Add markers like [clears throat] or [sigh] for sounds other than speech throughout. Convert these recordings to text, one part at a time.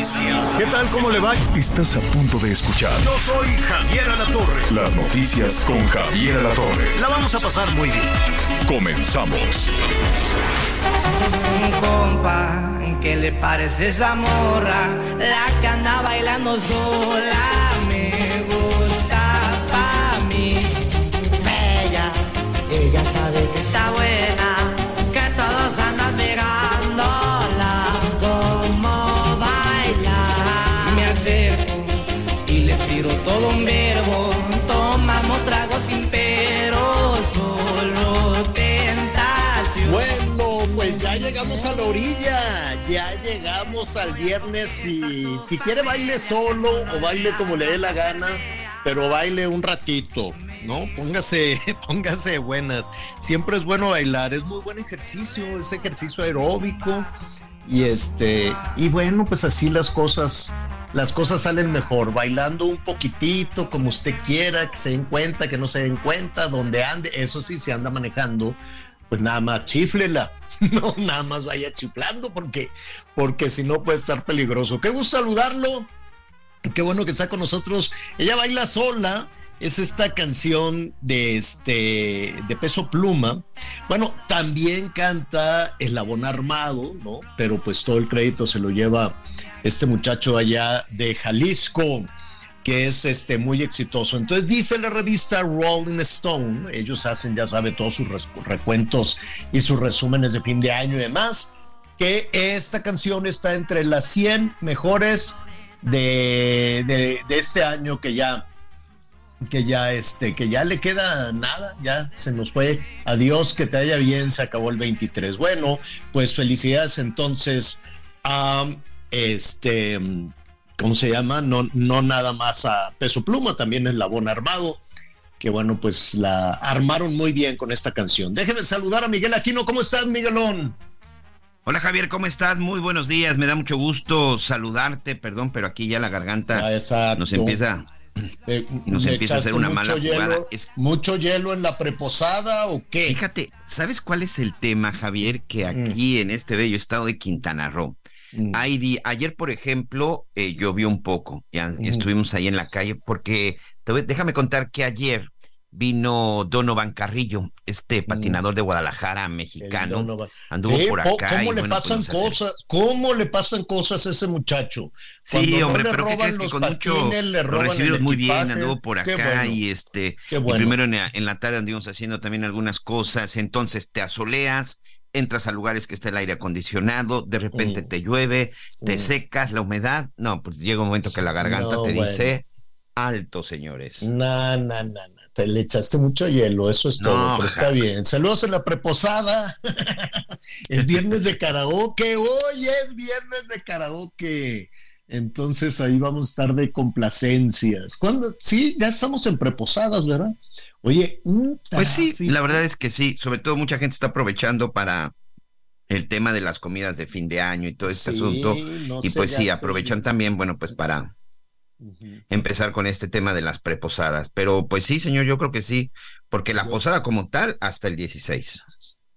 noticias. ¿Qué tal? ¿Cómo le va? Estás a punto de escuchar Yo soy Javier Alatorre. las noticias con Javier Alatorre. La vamos a pasar muy bien. Comenzamos. Un compa, ¿qué le parece esa morra? La que anda bailando sola me gusta pa' mí. Bella, ella sabe que llegamos a la orilla, ya llegamos al viernes y si quiere baile solo o baile como le dé la gana, pero baile un ratito, ¿no? Póngase, [laughs] póngase buenas. Siempre es bueno bailar, es muy buen ejercicio, es ejercicio aeróbico y este y bueno, pues así las cosas las cosas salen mejor, bailando un poquitito, como usted quiera, que se den cuenta, que no se den cuenta, donde ande, eso sí se anda manejando, pues nada más chiflela, [laughs] no nada más vaya chiflando, porque, porque si no puede estar peligroso. Qué gusto saludarlo, qué bueno que está con nosotros. Ella baila sola, es esta canción de este de peso pluma. Bueno, también canta El Labón Armado, ¿no? Pero pues todo el crédito se lo lleva este muchacho allá de Jalisco, que es este muy exitoso. Entonces dice la revista Rolling Stone, ellos hacen, ya sabe, todos sus recuentos y sus resúmenes de fin de año y demás, que esta canción está entre las 100 mejores de, de- de este año que ya que ya este que ya le queda nada, ya se nos fue. Adiós, que te haya bien, se acabó el 23. Bueno, pues felicidades entonces a este ¿cómo se llama? No no nada más a Peso Pluma, también el Labón Armado, que bueno, pues la armaron muy bien con esta canción. Déjeme saludar a Miguel Aquino, ¿cómo estás, Miguelón? Hola Javier, ¿cómo estás? Muy buenos días, me da mucho gusto saludarte, perdón, pero aquí ya la garganta Ah, nos empieza... Eh, Nos ¿le empieza a hacer una mala jugada. hielo- Es- ¿Mucho hielo en la preposada o qué? Fíjate, ¿sabes cuál es el tema, Javier? Que aquí en este bello estado de Quintana Roo, Mm. ayer, por ejemplo, eh, llovió un poco, ya estuvimos ahí en la calle, porque te voy- déjame contar que ayer vino Donovan Carrillo, este patinador de Guadalajara, mexicano, Mm. Anduvo Eh, por acá. ¿Cómo y le bueno, pues pasan cosas? ¿Cómo le pasan cosas a ese muchacho? Sí, Cuando hombre, pero ¿qué crees que con mucho patines, le lo recibieron muy bien, anduvo por acá bueno, y este y bueno. primero en la, en la tarde anduvimos haciendo también algunas cosas, entonces te asoleas, entras a lugares que está el aire acondicionado, de repente Mm. te llueve, te Mm. secas, la humedad, no, pues llega un momento que la garganta No, te bueno. dice alto, señores. Na, na, na, na. Te le echaste mucho hielo, eso es No, todo, pero está ja- bien. Saludos en la preposada. [laughs] el viernes de karaoke, hoy es viernes de karaoke. Entonces ahí vamos a estar de complacencias. ¿Cuándo? Sí, ya estamos en preposadas, ¿verdad? Oye, un Pues sí, la verdad es que sí, sobre todo mucha gente está aprovechando para el tema de las comidas de fin de año y todo este Sí, asunto. no Y pues sí, aprovechan también, bueno, pues para empezar con este tema de las preposadas. Pero pues sí, señor, yo creo que sí, porque la posada como tal hasta el 16.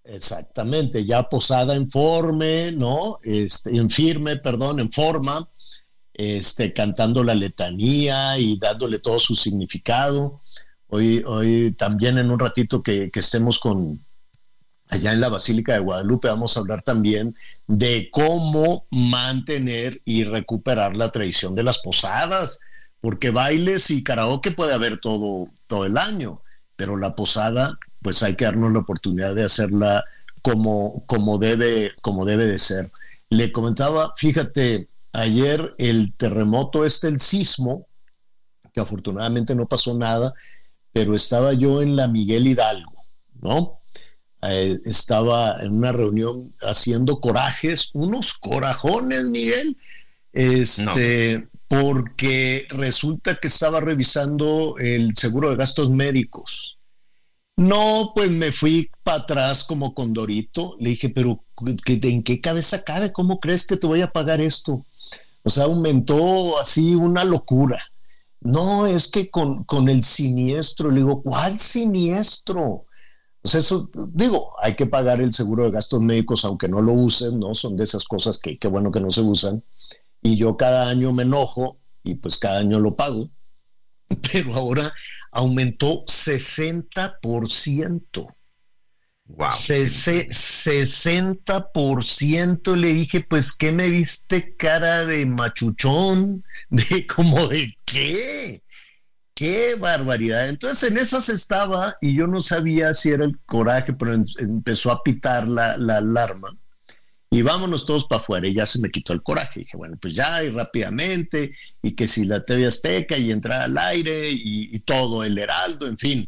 Exactamente, ya posada en forme, ¿no? Este, en firme, perdón, en forma, este, cantando la letanía y dándole todo su significado. Hoy, hoy también en un ratito que, que estemos con allá en la Basílica de Guadalupe, vamos a hablar también de cómo mantener y recuperar la tradición de las posadas, porque bailes y karaoke puede haber todo, todo el año, pero la posada, pues hay que darnos la oportunidad de hacerla como, como, debe, como debe de ser. Le comentaba, fíjate, ayer el terremoto este, el sismo, que afortunadamente no pasó nada, pero estaba yo en la Miguel Hidalgo, ¿no? eh, estaba en una reunión haciendo corajes, unos corajones, Miguel, este, porque resulta que estaba revisando el seguro de gastos médicos. No, pues me fui para atrás como condorito. Le dije, pero ¿en qué cabeza cabe? ¿Cómo crees que te voy a pagar esto? O sea, aumentó así una locura. No, es que con, con el siniestro, le digo, ¿cuál siniestro? Eso, digo, hay que pagar el seguro de gastos médicos aunque no lo usen, ¿no? Son de esas cosas que qué bueno que no se usan. Y yo cada año me enojo y pues cada año lo pago. [laughs] Pero ahora aumentó 60%. Wow. 60% le dije, pues, ¿qué me viste cara de machuchón? [laughs] De como de qué? Qué barbaridad. Entonces en esas estaba y yo no sabía si era el coraje, pero empezó a pitar la, la alarma y vámonos todos para afuera. Y ya se me quitó el coraje. dije, bueno, pues ya, y rápidamente, y que si la TV Azteca y entrar al aire y, todo, el Heraldo, en fin.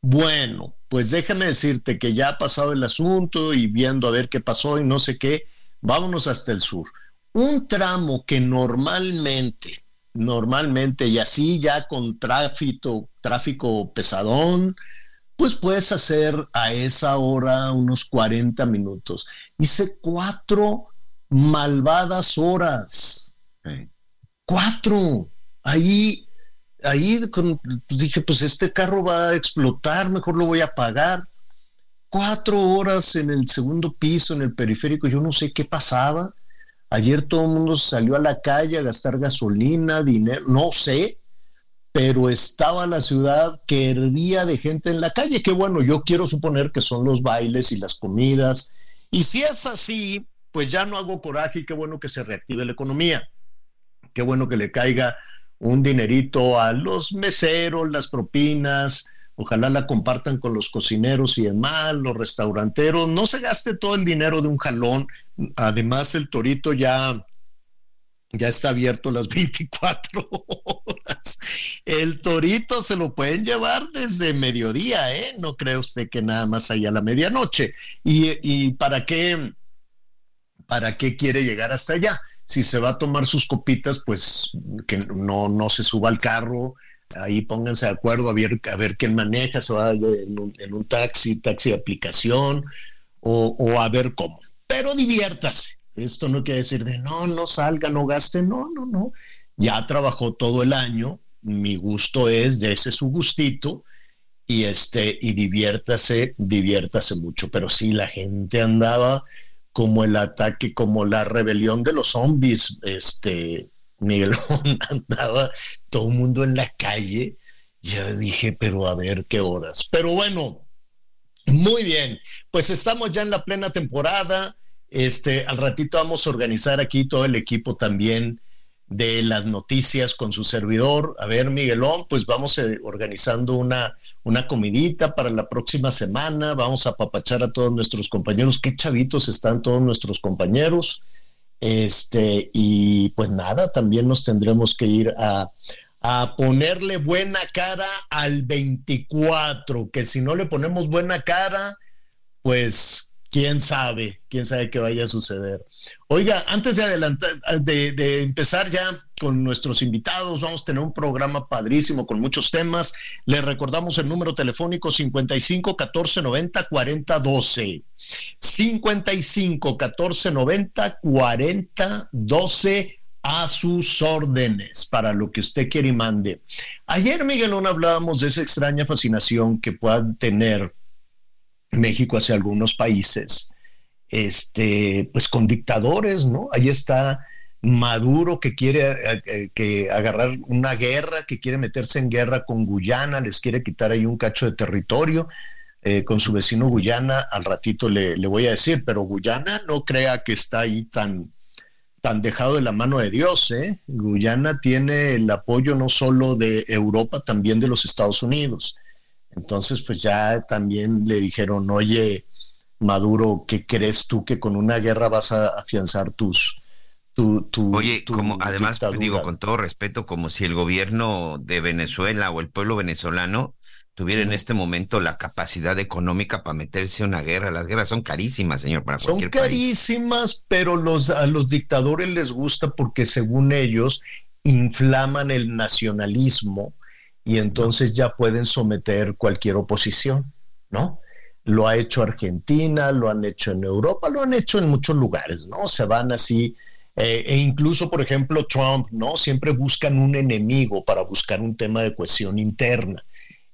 Bueno, pues déjame decirte que ya ha pasado el asunto y viendo a ver qué pasó y no sé qué, vámonos hasta el sur. Un tramo que normalmente, normalmente, y así ya con tráfico, tráfico pesadón, pues puedes hacer a esa hora unos 40 minutos. Hice cuatro malvadas horas. Cuatro. Ahí, ahí dije, pues este carro va a explotar, mejor lo voy a pagar. Cuatro horas en el segundo piso, en el periférico, yo no sé qué pasaba. Ayer todo el mundo salió a la calle a gastar gasolina, dinero, no sé, pero estaba la ciudad que hervía de gente en la calle, que bueno, yo quiero suponer que son los bailes y las comidas, y si es así, pues ya no hago coraje y qué bueno que se reactive la economía, qué bueno que le caiga un dinerito a los meseros, las propinas, ojalá la compartan con los cocineros y demás, los restauranteros, no se gaste todo el dinero de un jalón, además el torito ya ya está abierto las [laughs] 24 horas. El torito se lo pueden llevar desde mediodía, ¿eh? No cree usted que nada más allá a la medianoche. ¿Y, para qué? ¿Para qué quiere llegar hasta allá? Si se va a tomar sus copitas, pues que no, no se suba al carro, ahí pónganse de acuerdo a ver, a ver quién maneja, se va en un, taxi, taxi de aplicación, o, a ver cómo. Pero diviértase, esto no quiere decir de no, no salga, no gaste, no, no, no. Ya trabajó todo el año, mi gusto es, de ese su gustito, y este, y diviértase, diviértase mucho. Pero sí, la gente andaba como el ataque, como la rebelión de los zombies, este, Miguelón [laughs] andaba todo el mundo en la calle. Ya dije, pero a ver qué horas. Pero bueno, muy bien, pues estamos ya en la plena temporada este, al ratito vamos a organizar aquí todo el equipo también de las noticias con su servidor. A ver, Miguelón, pues vamos eh, organizando una, una comidita para la próxima semana. Vamos a apapachar a todos nuestros compañeros. Qué chavitos están todos nuestros compañeros. Este, y pues nada, también nos tendremos que ir a, a ponerle buena cara al 24, que si no le ponemos buena cara, pues quién sabe, quién sabe qué vaya a suceder. Oiga, antes de adelantar, de, empezar ya con nuestros invitados, vamos a tener un programa padrísimo con muchos temas. Le recordamos el número telefónico 55 14 90 40 12. 55 14 90 40 12 a sus órdenes para lo que usted quiere y mande. Ayer, Miguelón, hablábamos de esa extraña fascinación que puedan tener México hacia algunos países, este, pues con dictadores, ¿no? Ahí está Maduro que quiere eh, eh, que agarrar una guerra, que quiere meterse en guerra con Guyana, les quiere quitar ahí un cacho de territorio. Eh, con su vecino Guyana, al ratito le, le, voy a decir, pero Guyana no crea que está ahí tan, tan dejado de la mano de Dios. ¿eh? Guyana tiene el apoyo no solo de Europa, también de los Estados Unidos. Entonces, pues ya también le dijeron, oye, Maduro, ¿qué crees tú que con una guerra vas a afianzar tus... Tu, tu, Oye, como además digo con todo respeto, como si el gobierno de Venezuela o el pueblo venezolano tuviera en este momento la capacidad económica para meterse a una guerra. Las guerras son carísimas, señor, para Son cualquier carísimas, pero los, a los dictadores les gusta porque según ellos inflaman el nacionalismo y entonces ya pueden someter cualquier oposición, ¿no? Lo ha hecho Argentina, lo han hecho en Europa, lo han hecho en muchos lugares, ¿no? Se van así, eh, e incluso, por ejemplo, Trump, ¿no? Siempre buscan un enemigo para buscar un tema de cohesión interna.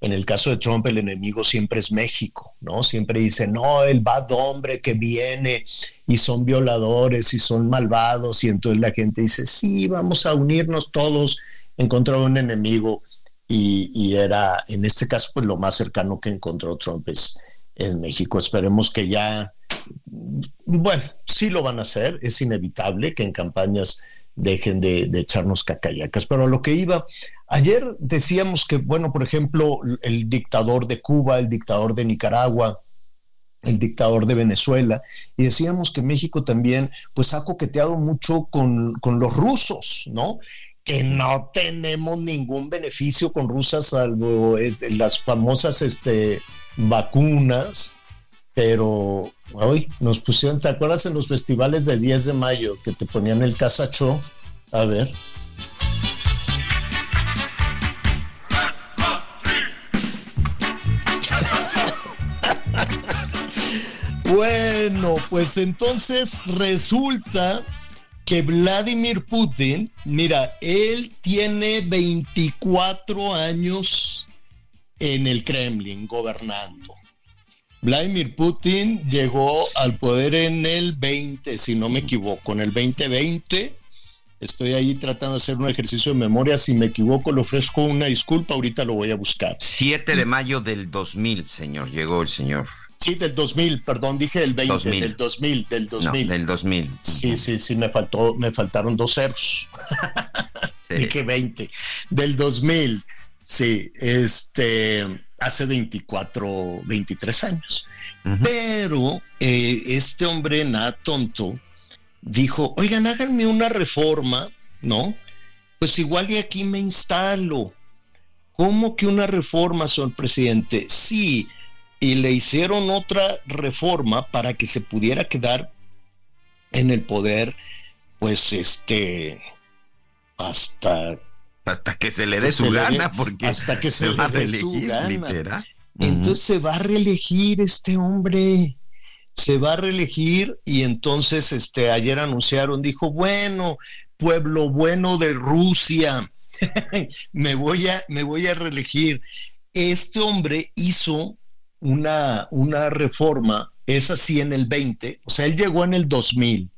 En el caso de Trump, el enemigo siempre es México, ¿no? Siempre dice, no, el bad hombre que viene y son violadores y son malvados, y entonces la gente dice, sí, vamos a unirnos todos en contra de un enemigo. Y, era, en este caso, pues lo más cercano que encontró Trump es, en México. Esperemos que ya, bueno, sí lo van a hacer, es inevitable que en campañas dejen de, de echarnos cacayacas, pero a lo que iba, ayer decíamos que, bueno, por ejemplo, el dictador de Cuba, el dictador de Nicaragua, el dictador de Venezuela, y decíamos que México también, pues ha coqueteado mucho con, con los rusos, ¿no? Que no tenemos ningún beneficio con Rusia salvo este, las famosas este, vacunas, pero hoy nos pusieron, ¿te acuerdas en los festivales del 10 de mayo que te ponían el casacho? A ver. [laughs] Bueno, pues entonces resulta que Vladimir Putin, mira, él tiene 24 años en el Kremlin gobernando. Vladimir Putin llegó al poder en el 20, si no me equivoco, en el 2020. Estoy ahí tratando de hacer un ejercicio de memoria. Si me equivoco, le ofrezco una disculpa. Ahorita lo voy a buscar. 7 de mayo del 2000, señor, llegó el señor. Sí, del 2000, perdón, dije el 20, 2000. del 2000, del 2000. No, del 2000. Sí, sí, sí, me faltó, me faltaron dos ceros. Sí. [laughs] dije 20. Del 2000, sí, este, hace 24, 23 años. Uh -huh. Pero eh, este hombre, nada tonto, dijo, oigan, háganme una reforma, ¿no? Pues igual y aquí me instalo. ¿Cómo que una reforma, señor presidente? Sí, y le hicieron otra reforma para que se pudiera quedar en el poder, pues este, hasta... Hasta que se le dé su gana, porque hasta que se, se le dé su gana. Entonces se va a reelegir este hombre, se va a reelegir y entonces este, ayer anunciaron, dijo, bueno, pueblo bueno de Rusia, [laughs] me, voy a, me voy a reelegir. Este hombre hizo una, una reforma, es así en el 20, o sea, él llegó en el 2000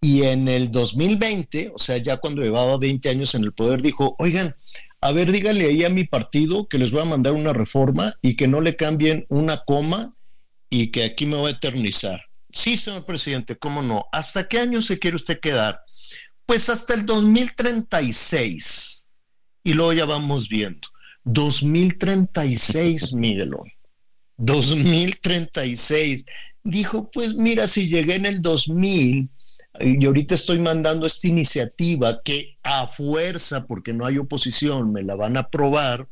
y en el 2020, o sea, ya cuando llevaba 20 años en el poder, dijo, oigan, a ver, díganle ahí a mi partido que les voy a mandar una reforma y que no le cambien una coma y que aquí me voy a eternizar. Sí, señor presidente, ¿cómo no? ¿Hasta qué año se quiere usted quedar? Pues hasta el 2036. Y luego ya vamos viendo. 2036, [laughs] Miguelón. 2036. Dijo, pues mira, si llegué en el 2000 y ahorita estoy mandando esta iniciativa que a fuerza, porque no hay oposición, me la van a aprobar,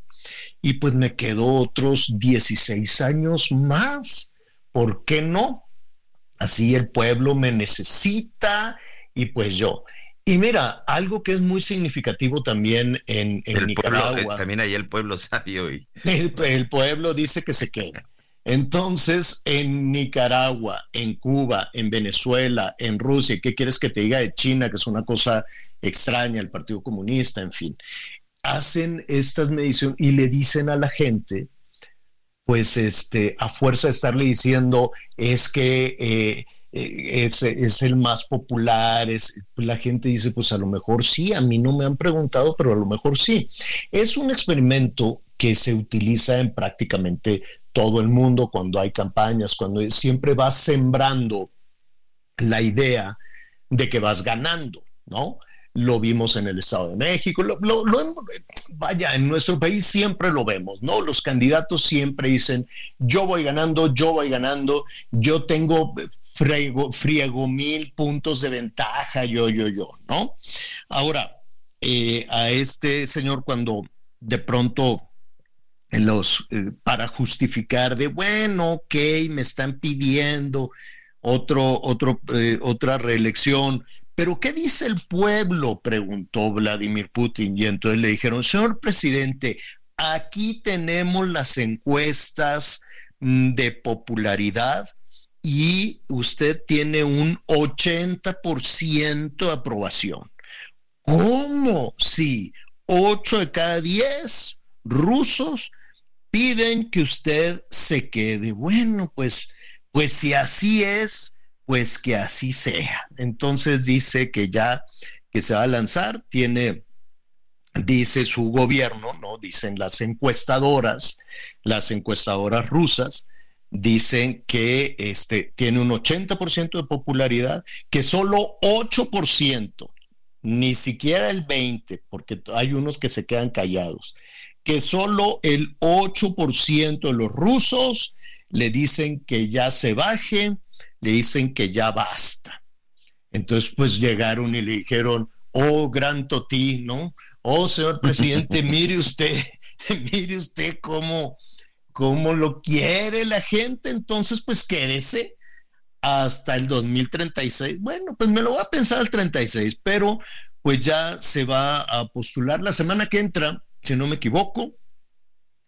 y pues me quedo otros 16 años más. ¿Por qué no? Así el pueblo me necesita y pues yo. Y mira, algo que es muy significativo también en, en el Nicaragua. Pueblo, también ahí el pueblo [laughs] sabio. Y... El, el pueblo dice que se queda. Entonces, en Nicaragua, en Cuba, en Venezuela, en Rusia, ¿qué quieres que te diga de China, que es una cosa extraña, el Partido Comunista, en fin? Hacen estas mediciones y le dicen a la gente, pues, este, a fuerza de estarle diciendo, es que eh, es, es, el más popular, la gente dice, pues a lo mejor sí, a mí no me han preguntado, pero a lo mejor sí. Es un experimento que se utiliza en prácticamente todo el mundo cuando hay campañas, cuando siempre vas sembrando la idea de que vas ganando, ¿no? Lo vimos en el Estado de México, lo, vaya, en nuestro país siempre lo vemos, ¿no? Los candidatos siempre dicen, yo voy ganando, yo voy ganando, yo tengo friego, friego mil puntos de ventaja, yo, yo, yo, ¿no? Ahora, eh, a este señor cuando de pronto los, eh, para justificar de, bueno, ok, me están pidiendo otro, otro, eh, otra reelección, pero ¿qué dice el pueblo? preguntó Vladimir Putin. Y entonces le dijeron, señor presidente, aquí tenemos las encuestas mm, de popularidad y usted tiene un 80% de aprobación. ¿Cómo? Sí, 8 de cada 10 rusos piden que usted se quede. Bueno, pues, pues si así es, pues que así sea. Entonces dice que ya que se va a lanzar, tiene, dice su gobierno, ¿no? Dicen las encuestadoras, las encuestadoras rusas, dicen que este, tiene un 80% de popularidad, que solo 8%, ni siquiera el 20%, porque hay unos que se quedan callados, que solo el 8% de los rusos le dicen que ya se baje, le dicen que ya basta. Entonces, pues llegaron y le dijeron, oh, gran Toti, ¿no? Oh, señor [laughs] presidente, mire usted, [laughs] mire usted cómo, cómo lo quiere la gente, entonces, pues quédese hasta el 2036. Bueno, pues me lo voy a pensar al 36, pero pues ya se va a postular la semana que entra, si no me equivoco,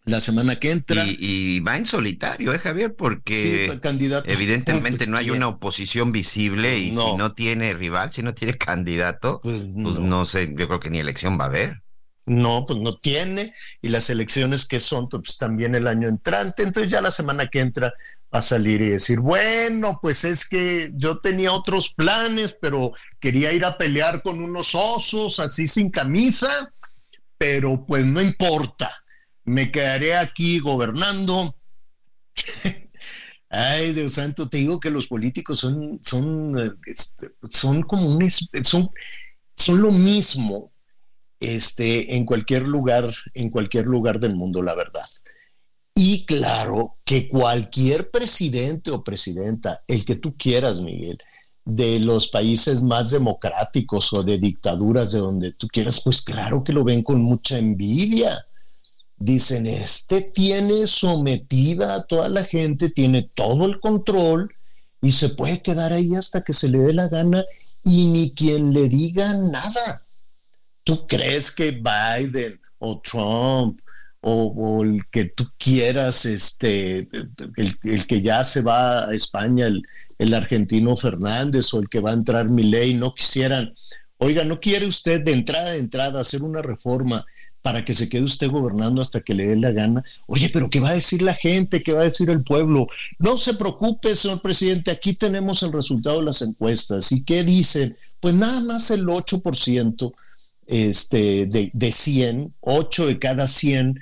la semana que entra. Y, va en solitario, ¿eh, Javier? Porque evidentemente pues [laughs] no hay una oposición visible y si no tiene rival, si no tiene candidato, pues, pues no. sé, yo creo que ni elección va a haber. No, pues no tiene. Y las elecciones que son, pues también el año entrante. Entonces ya la semana que entra va a salir y decir, bueno, pues es que yo tenía otros planes, pero quería ir a pelear con unos osos así sin camisa, pero pues no importa me quedaré aquí gobernando. [laughs] Ay, Dios santo, te digo que los políticos son, son, este, son como un, son, son lo mismo este, en cualquier lugar, en cualquier lugar del mundo, la verdad. Y claro que cualquier presidente o presidenta, el que tú quieras, Miguel, de los países más democráticos o de dictaduras de donde tú quieras, pues claro que lo ven con mucha envidia dicen, este tiene sometida a toda la gente, tiene todo el control y se puede quedar ahí hasta que se le dé la gana y ni quien le diga nada. ¿Tú crees que Biden o Trump o, el que tú quieras, este, el, que ya se va a España, el, el argentino Fernández o el que va a entrar Milei, no quisieran, oiga, ¿no quiere usted de entrada de entrada hacer una reforma? para que se quede usted gobernando hasta que le dé la gana. Oye, pero ¿qué va a decir la gente? ¿Qué va a decir el pueblo? No se preocupe, señor presidente, aquí tenemos el resultado de las encuestas. ¿Y qué dicen? Pues nada más el 8% este, de, de 100, 8 de cada 100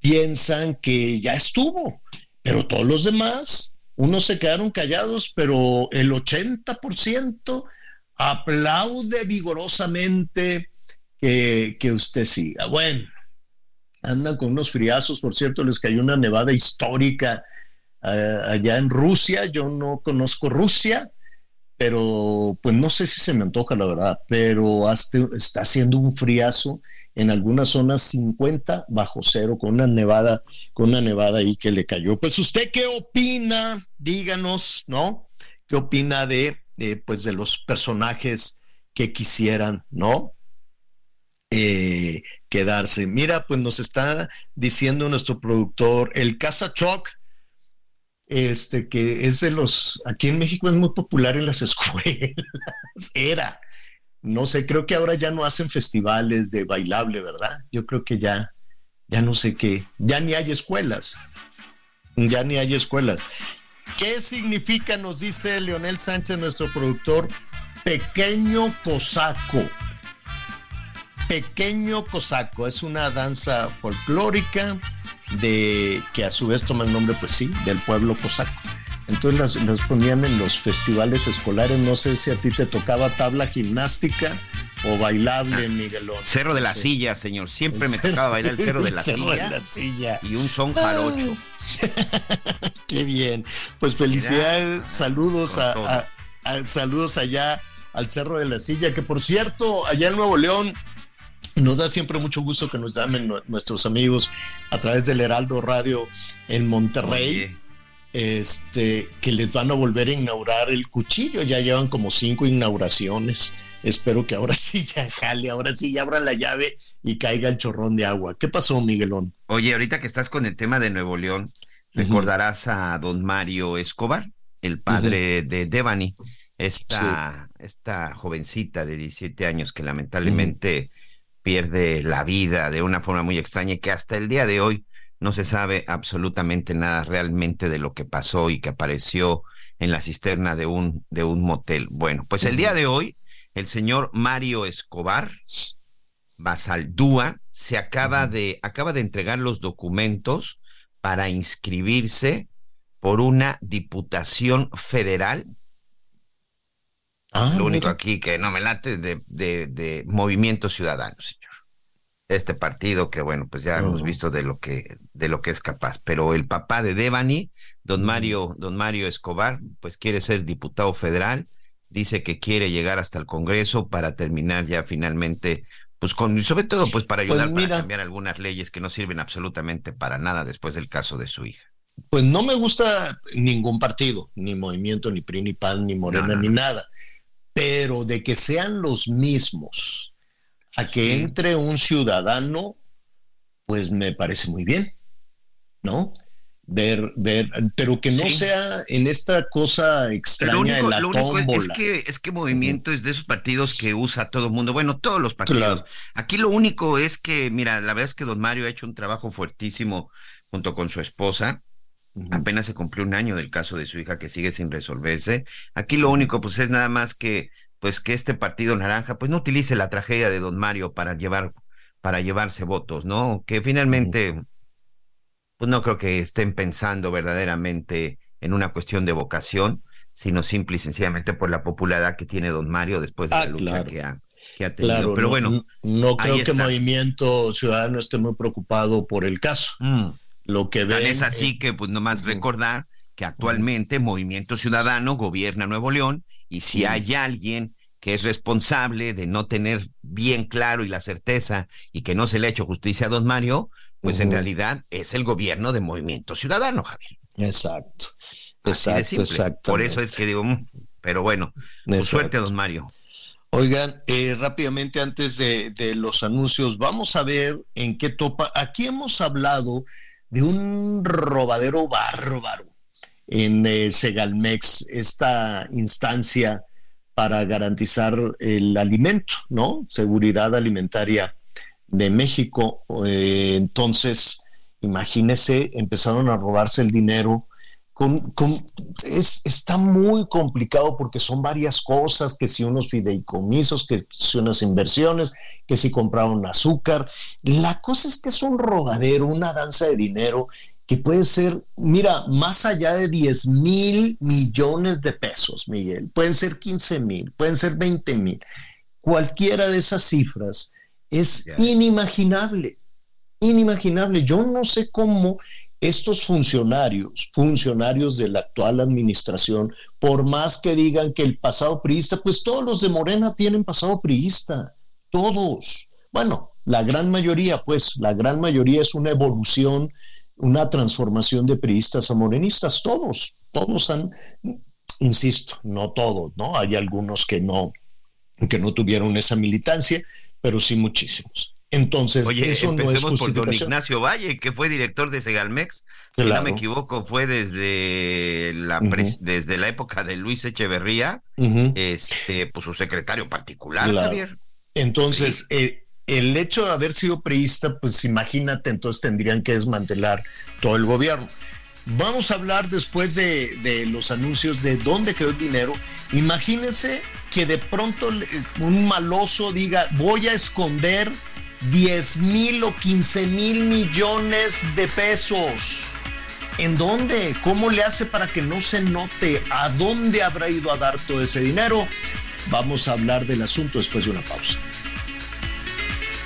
piensan que ya estuvo, pero todos los demás, unos se quedaron callados, pero el 80% aplaude vigorosamente que, usted siga. Bueno, andan con unos friazos, por cierto, les cayó una nevada histórica eh, allá en Rusia. Yo no conozco Rusia, pero pues no sé si se me antoja, la verdad, pero está haciendo un friazo en algunas zonas 50 bajo cero con una nevada, con una nevada ahí que le cayó. Pues usted qué opina, díganos, ¿no? ¿Qué opina de, pues de los personajes que quisieran, ¿no? Eh, quedarse. Mira, pues nos está diciendo nuestro productor, el Casa Choc, este, que es de los, aquí en México es muy popular en las [laughs] escuelas, era, no sé, creo que ahora ya no hacen festivales de bailable, ¿verdad? Yo creo que ya, ya no sé qué, ya ni hay escuelas, ya ni hay escuelas. ¿Qué significa, nos dice Leonel Sánchez, nuestro productor, pequeño cosaco? Pequeño Cosaco es una danza folclórica de que a su vez toma el nombre, pues sí, del pueblo cosaco. Entonces las, ponían en los festivales escolares. No sé si a ti te tocaba tabla gimnástica o bailable, ah, Miguelón. Cerro de la Silla, señor. Siempre me tocaba bailar el Cerro de la, silla, Y un son jarocho. [laughs] Qué bien. Pues felicidades, saludos a, saludos allá al Cerro de la Silla, que por cierto, allá en Nuevo León Nos da siempre mucho gusto que nos llamen nuestros amigos a través del Heraldo Radio en Monterrey. Este, que les van a volver a inaugurar el cuchillo. Ya llevan como cinco inauguraciones. Espero que ahora [laughs] sí ya jale, ahora sí ya abran la llave y caiga el chorrón de agua. ¿Qué pasó, Miguelón? Oye, ahorita que estás con el tema de Nuevo León, recordarás a don Mario Escobar, el padre de Devani, esta, esta jovencita de 17 años que lamentablemente pierde la vida de una forma muy extraña y que hasta el día de hoy no se sabe absolutamente nada realmente de lo que pasó y que apareció en la cisterna de un, de un motel. Bueno, pues el día de hoy, el señor Mario Escobar Basaldúa se acaba de, acaba de entregar los documentos para inscribirse por una diputación federal. Ah, Lo único aquí que no me late de, de, de Movimiento Ciudadano, señor. Este partido que, bueno, pues ya hemos visto de lo que, de lo que es capaz. Pero el papá de Devani, don Mario, don Mario Escobar, pues quiere ser diputado federal, dice que quiere llegar hasta el Congreso para terminar ya finalmente pues con, y sobre todo pues para pues ayudar a cambiar algunas leyes que no sirven absolutamente para nada después del caso de su hija. Pues no me gusta ningún partido, ni movimiento, ni PRI, ni PAN, ni Morena, ni nada. Pero de que sean los mismos a que entre un ciudadano, pues me parece muy bien, ¿no? Ver, ver, pero que no sea en esta cosa extraña de la lo único es, que es que movimiento es de esos partidos que usa todo el mundo, bueno, todos los partidos. Aquí lo único es que, mira, la verdad es que don Mario ha hecho un trabajo fuertísimo junto con su esposa Apenas se cumplió un año del caso de su hija que sigue sin resolverse. Aquí lo único, pues, es nada más que, pues, que este partido naranja, pues, no utilice la tragedia de don Mario para llevar, para llevarse votos, ¿no? Que finalmente, pues, no creo que estén pensando verdaderamente en una cuestión de vocación, sino simple y sencillamente por la popularidad que tiene don Mario después de la ah, lucha que ha, que ha tenido. Pero bueno, no, creo que Movimiento Ciudadano esté muy preocupado por el caso. Mm. Lo que ven, es así que, pues, nomás recordar que actualmente Movimiento Ciudadano gobierna Nuevo León y si hay alguien que es responsable de no tener bien claro y la certeza y que no se le ha hecho justicia a don Mario, pues en realidad es el gobierno de Movimiento Ciudadano, Javier. Exacto, exacto, exacto. Por eso es que digo, mm, pero bueno, suerte, don Mario. Oigan, eh, rápidamente antes de, de, los anuncios, vamos a ver en qué topa. Aquí hemos hablado de un robadero bárbaro en eh, Segalmex, esta instancia para garantizar el alimento, ¿no? Seguridad alimentaria de México. Eh, entonces, imagínese, empezaron a robarse el dinero es, está muy complicado porque son varias cosas, que si unos fideicomisos, que si unas inversiones, que si compraron azúcar. La cosa es que es un rogadero, una danza de dinero que puede ser, mira, más allá de 10 mil millones de pesos, Miguel, pueden ser 15 mil, pueden ser 20 mil. Cualquiera de esas cifras es inimaginable, inimaginable. Yo no sé cómo estos funcionarios, funcionarios de la actual administración, por más que digan que el pasado priista, pues todos los de Morena tienen pasado priista, todos. Bueno, la gran mayoría, pues la gran mayoría es una evolución, una transformación de priistas a morenistas, todos, todos han, insisto, no todos, ¿no? Hay algunos que no, que no tuvieron esa militancia, pero sí muchísimos. Entonces, Oye, eso empecemos no es por don Ignacio Valle, que fue director de Segalmex, si no me equivoco, fue desde la desde la época de Luis Echeverría, este, pues su secretario particular, Javier. Entonces, eh, el hecho de haber sido priista, pues imagínate, entonces tendrían que desmantelar todo el gobierno. Vamos a hablar después de, los anuncios de dónde quedó el dinero. Imagínense que de pronto un maloso diga, voy a esconder 10 mil o 15 mil millones de pesos. ¿En dónde? ¿Cómo le hace para que no se note? ¿A dónde habrá ido a dar todo ese dinero? Vamos a hablar del asunto después de una pausa.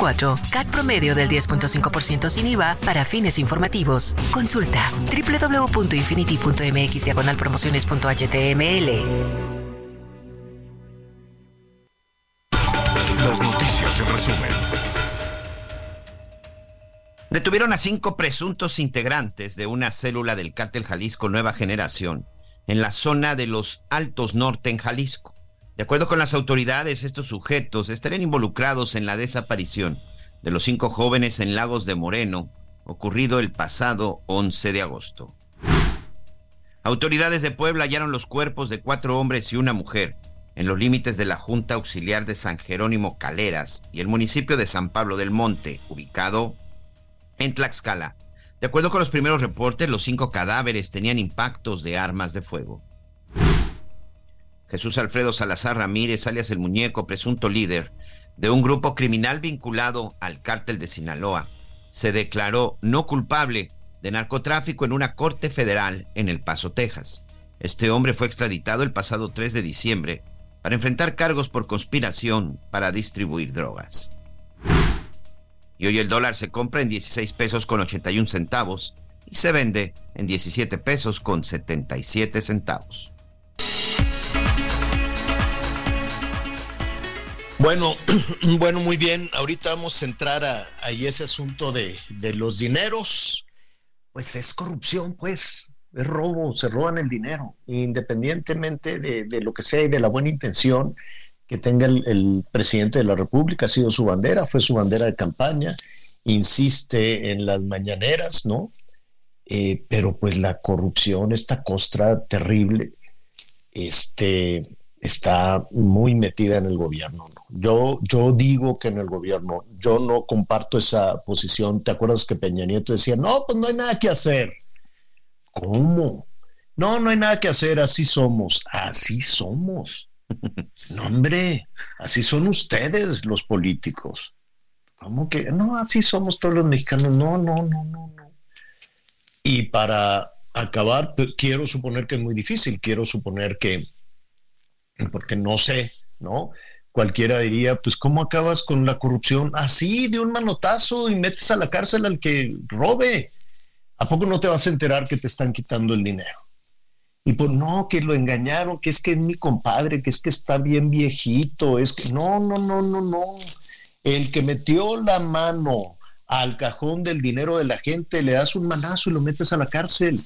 CAT promedio del 10.5% sin IVA para fines informativos. Consulta www.infinity.mx diagonal promociones.html. Las noticias en resumen. Detuvieron a cinco presuntos integrantes de una célula del cártel Jalisco Nueva Generación en la zona de los Altos Norte en Jalisco. De acuerdo con las autoridades, estos sujetos estarían involucrados en la desaparición de los cinco jóvenes en Lagos de Moreno, ocurrido el pasado 11 de agosto. Autoridades de Puebla hallaron los cuerpos de cuatro hombres y una mujer en los límites de la Junta Auxiliar de San Jerónimo Caleras y el municipio de San Pablo del Monte, ubicado en Tlaxcala. De acuerdo con los primeros reportes, los cinco cadáveres tenían impactos de armas de fuego. Jesús Alfredo Salazar Ramírez, alias el muñeco, presunto líder de un grupo criminal vinculado al cártel de Sinaloa, se declaró no culpable de narcotráfico en una corte federal en El Paso, Texas. Este hombre fue extraditado el pasado 3 de diciembre para enfrentar cargos por conspiración para distribuir drogas. Y hoy el dólar se compra en 16 pesos con 81 centavos y se vende en 17 pesos con 77 centavos. Bueno, [clears throat] bueno, muy bien. Ahorita vamos a entrar a, ese asunto de, los dineros. Pues es corrupción, pues. Es robo, se roban el dinero. Independientemente de, de lo que sea y de la buena intención que tenga el, el, presidente de la República, ha sido su bandera, fue su bandera de campaña, insiste en las mañaneras, ¿no? Eh, pero pues la corrupción, esta costra terrible, este, está muy metida en el gobierno. ¿no? Yo, yo digo que en el gobierno, yo no comparto esa posición. ¿Te acuerdas que Peña Nieto decía, no, pues no hay nada que hacer? ¿Cómo? No, no hay nada que hacer, así somos, así somos. [laughs] No, hombre, así son ustedes los políticos. ¿Cómo que? No, así somos todos los mexicanos. No, no, no, no, no. Y para acabar, pues, quiero suponer que es muy difícil, quiero suponer que, porque no sé, ¿no? Cualquiera diría, pues, ¿cómo acabas con la corrupción? Así, de un manotazo y metes a la cárcel al que robe. ¿A poco no te vas a enterar que te están quitando el dinero? Y pues no, que lo engañaron, que es que es mi compadre, que es que está bien viejito, es que no, no, no, no, no. El que metió la mano al cajón del dinero de la gente, le das un manazo y lo metes a la cárcel.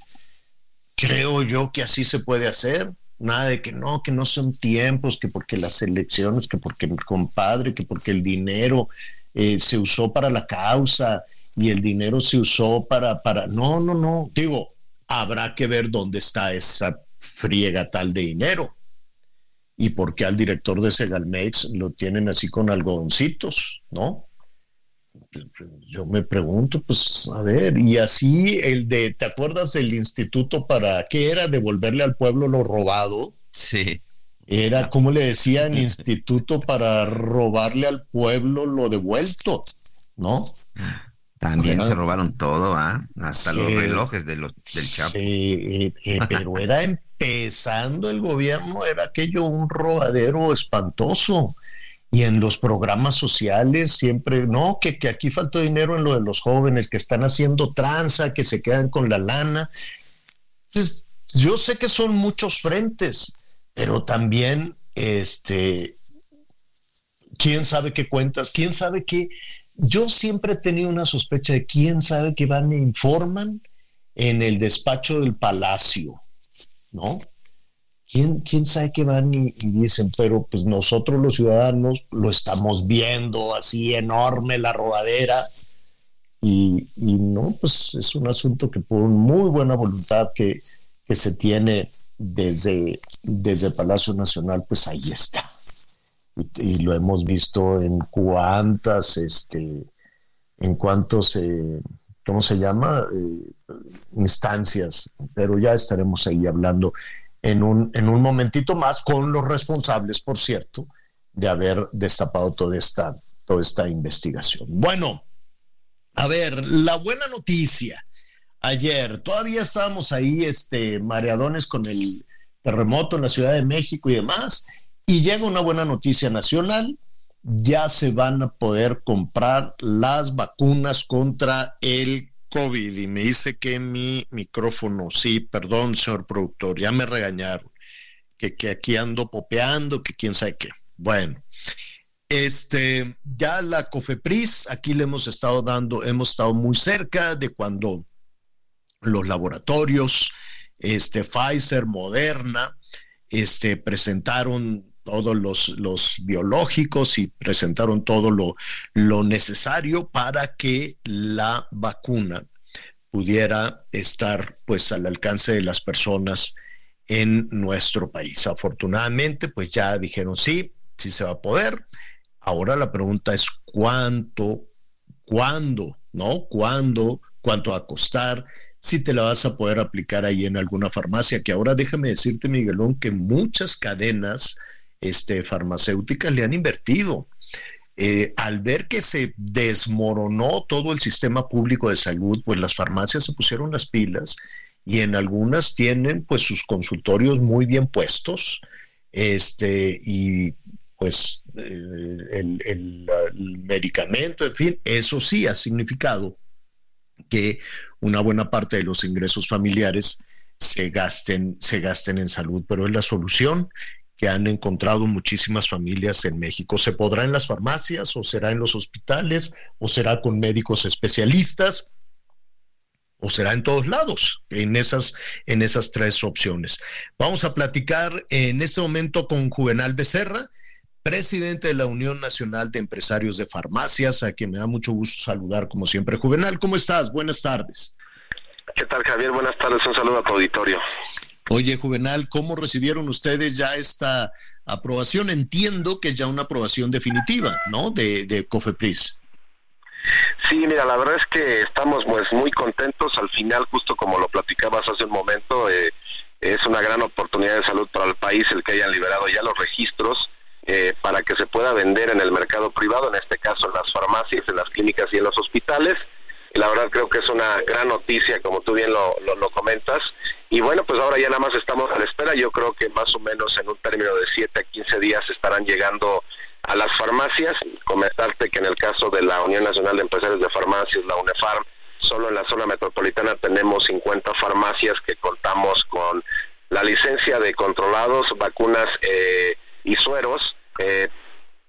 Creo yo que así se puede hacer. Nada de que no, que no son tiempos, que porque las elecciones, que porque mi compadre, que porque el dinero eh, se usó para la causa y el dinero se usó para, para. No, no, no. Digo, habrá que ver dónde está esa friega tal de dinero y por qué al director de Segalmex lo tienen así con algodoncitos, ¿no? Yo me pregunto, pues, a ver, y así el de, ¿te acuerdas del instituto para qué era devolverle al pueblo lo robado? Sí. Era, como le decían, [laughs] instituto para robarle al pueblo lo devuelto, ¿no? También era, se robaron todo, ¿ah? Hasta sí, los relojes de los, del Chapo. Sí, eh, eh, [laughs] pero era empezando el gobierno, era aquello un robadero espantoso. Y en los programas sociales siempre, no, que, que aquí falta dinero en lo de los jóvenes que están haciendo tranza, que se quedan con la lana. Pues, yo sé que son muchos frentes, pero también, este, quién sabe qué cuentas, quién sabe qué. Yo siempre he tenido una sospecha de quién sabe qué van e informan en el despacho del palacio, ¿no? ¿Quién, sabe qué van y, dicen? Pero pues nosotros los ciudadanos lo estamos viendo así enorme la robadera. Y, no, pues es un asunto que por muy buena voluntad que, que se tiene desde, desde Palacio Nacional, pues ahí está. Y, lo hemos visto en cuántas, este, en cuántos, eh, ¿cómo se llama? Eh, instancias, pero ya estaremos ahí hablando en un, en un momentito más con los responsables, por cierto, de haber destapado toda esta, toda esta investigación. Bueno, a ver, la buena noticia. Ayer todavía estábamos ahí, este, mareadones con el terremoto en la Ciudad de México y demás, y llega una buena noticia nacional. Ya se van a poder comprar las vacunas contra el COVID y me dice que mi micrófono, sí, perdón, señor productor, ya me regañaron, que, que aquí ando popeando, que quién sabe qué. Bueno, este, ya la COFEPRIS, aquí le hemos estado dando, hemos estado muy cerca de cuando los laboratorios, este, Pfizer, Moderna, este, presentaron todos los, los, biológicos y presentaron todo lo, lo, necesario para que la vacuna pudiera estar pues al alcance de las personas en nuestro país. Afortunadamente, pues ya dijeron sí, sí se va a poder. Ahora la pregunta es cuánto, cuándo, ¿no? ¿Cuándo? ¿Cuánto va a costar? Si te la vas a poder aplicar ahí en alguna farmacia, que ahora déjame decirte, Miguelón, que muchas cadenas este, farmacéuticas le han invertido. Eh, al ver que se desmoronó todo el sistema público de salud, pues las farmacias se pusieron las pilas y en algunas tienen pues sus consultorios muy bien puestos, este, y pues eh, el, el, medicamento, en fin, eso sí ha significado que una buena parte de los ingresos familiares se gasten, se gasten en salud, pero es la solución han encontrado muchísimas familias en México. ¿Se podrá en las farmacias o será en los hospitales o será con médicos especialistas? o será en todos lados, en esas, en esas tres opciones. Vamos a platicar en este momento con Juvenal Becerra, presidente de la Unión Nacional de Empresarios de Farmacias, a quien me da mucho gusto saludar como siempre. Juvenal, ¿cómo estás? Buenas tardes. ¿Qué tal, Javier? Buenas tardes. Un saludo a tu auditorio. Oye, Juvenal, ¿cómo recibieron ustedes ya esta aprobación? Entiendo que ya una aprobación definitiva, ¿no? De, de COFEPRIS. Sí, mira, la verdad es que estamos pues muy contentos. Al final, justo como lo platicabas hace un momento, eh, es una gran oportunidad de salud para el país el que hayan liberado ya los registros eh, para que se pueda vender en el mercado privado, en este caso en las farmacias, en las clínicas y en los hospitales. la verdad creo que es una gran noticia, como tú bien lo, lo comentas. Y bueno, pues ahora ya nada más estamos a la espera. Yo creo que más o menos en un término de 7 a 15 días estarán llegando a las farmacias. Comentarte que en el caso de la Unión Nacional de Empresarios de Farmacias, la UNEFARM, solo en la zona metropolitana tenemos 50 farmacias que contamos con la licencia de controlados, vacunas eh, y sueros. Eh,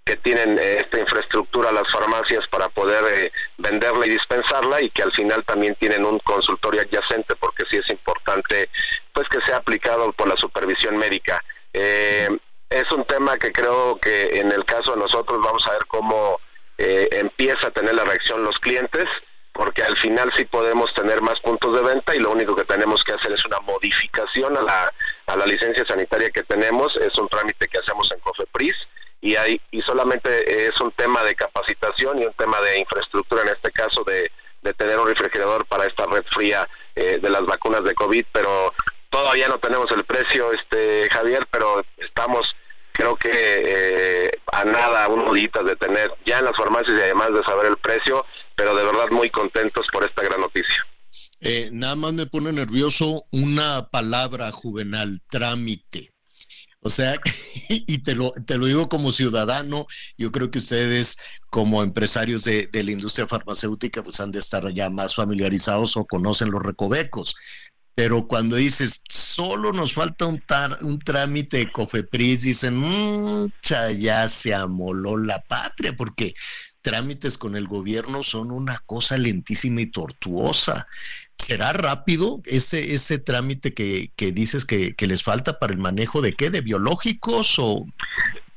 que tienen eh, esta infraestructura las farmacias para poder eh, venderla y dispensarla y que al final también tienen un consultorio adyacente porque sí es importante pues que sea aplicado por la supervisión médica. Eh, es un tema que creo que en el caso de nosotros vamos a ver cómo empieza a tener la reacción los clientes porque al final sí podemos tener más puntos de venta y lo único que tenemos que hacer es una modificación a la, a la licencia sanitaria que tenemos, es un trámite que hacemos en COFEPRIS y, hay, y solamente es un tema de capacitación y un tema de infraestructura, en este caso de, tener un refrigerador para esta red fría eh, de las vacunas de COVID, pero todavía no tenemos el precio, este Javier, pero estamos creo que eh, a nada, unos días de tener ya en las farmacias y además de saber el precio, pero de verdad muy contentos por esta gran noticia. Eh, nada más me pone nervioso una palabra juvenal, trámite. O sea, [laughs] y te lo, te lo digo como ciudadano, yo creo que ustedes como empresarios de, la industria farmacéutica pues han de estar ya más familiarizados o conocen los recovecos. Pero cuando dices, solo nos falta un, un trámite de COFEPRIS, dicen, mmm, ya se amoló la patria, porque trámites con el gobierno son una cosa lentísima y tortuosa. ¿Será rápido ese, ese trámite que, dices que, les falta para el manejo de qué? ¿De biológicos o...?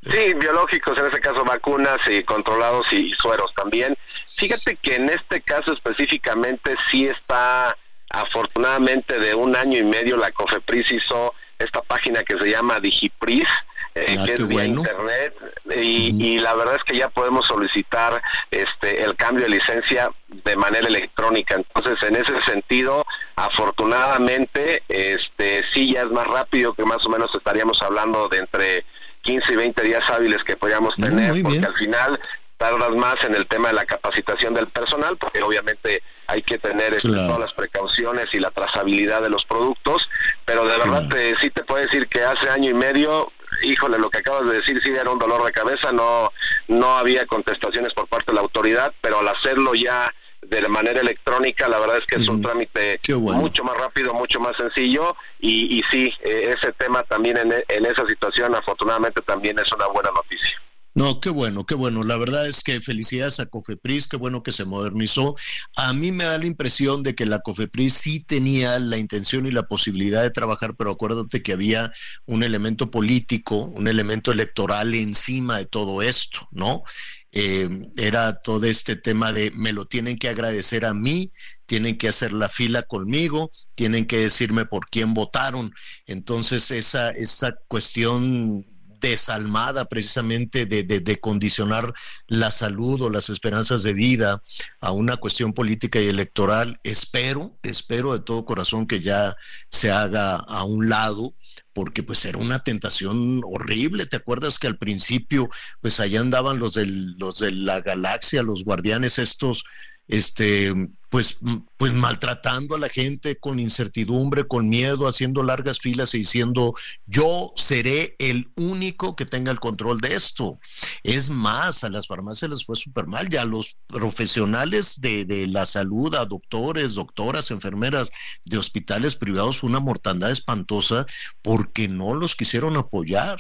Sí, biológicos, en este caso vacunas y controlados y, sueros también. Fíjate que en este caso específicamente sí está, afortunadamente de un año y medio la COFEPRIS hizo esta página que se llama Digipris, eh, ah, que es vía internet y, la verdad es que ya podemos solicitar este el cambio de licencia de manera electrónica. Entonces en ese sentido afortunadamente este sí ya es más rápido que más o menos estaríamos hablando de entre 15 y 20 días hábiles que podríamos tener porque al final tardas más en el tema de la capacitación del personal, porque obviamente hay que tener este, todas las precauciones y la trazabilidad de los productos, pero de verdad sí te puedo decir que hace año y medio híjole, lo que acabas de decir sí era un dolor de cabeza, no, no había contestaciones por parte de la autoridad, pero al hacerlo ya de manera electrónica, la verdad es que es un trámite mucho más rápido, mucho más sencillo y, y sí, eh, ese tema también en, en esa situación afortunadamente también es una buena noticia. No, qué bueno, qué bueno. La verdad es que felicidades a Cofepris, qué bueno que se modernizó. A mí me da la impresión de que la Cofepris sí tenía la intención y la posibilidad de trabajar, pero acuérdate que había un elemento político, un elemento electoral encima de todo esto, ¿no? Eh, era todo este tema de me lo tienen que agradecer a mí, tienen que hacer la fila conmigo, tienen que decirme por quién votaron. Entonces esa, esa cuestión desalmada precisamente de, de, condicionar la salud o las esperanzas de vida a una cuestión política y electoral. Espero, espero de todo corazón que ya se haga a un lado porque pues era una tentación horrible. ¿Te acuerdas que al principio pues allá andaban los, del, los de la galaxia, los guardianes estos, este, pues, pues maltratando a la gente con incertidumbre, con miedo, haciendo largas filas y diciendo, yo seré el único que tenga el control de esto. Es más, a las farmacias les fue súper mal, ya a los profesionales de, de, la salud, a doctores, doctoras, enfermeras de hospitales privados, fue una mortandad espantosa porque no los quisieron apoyar.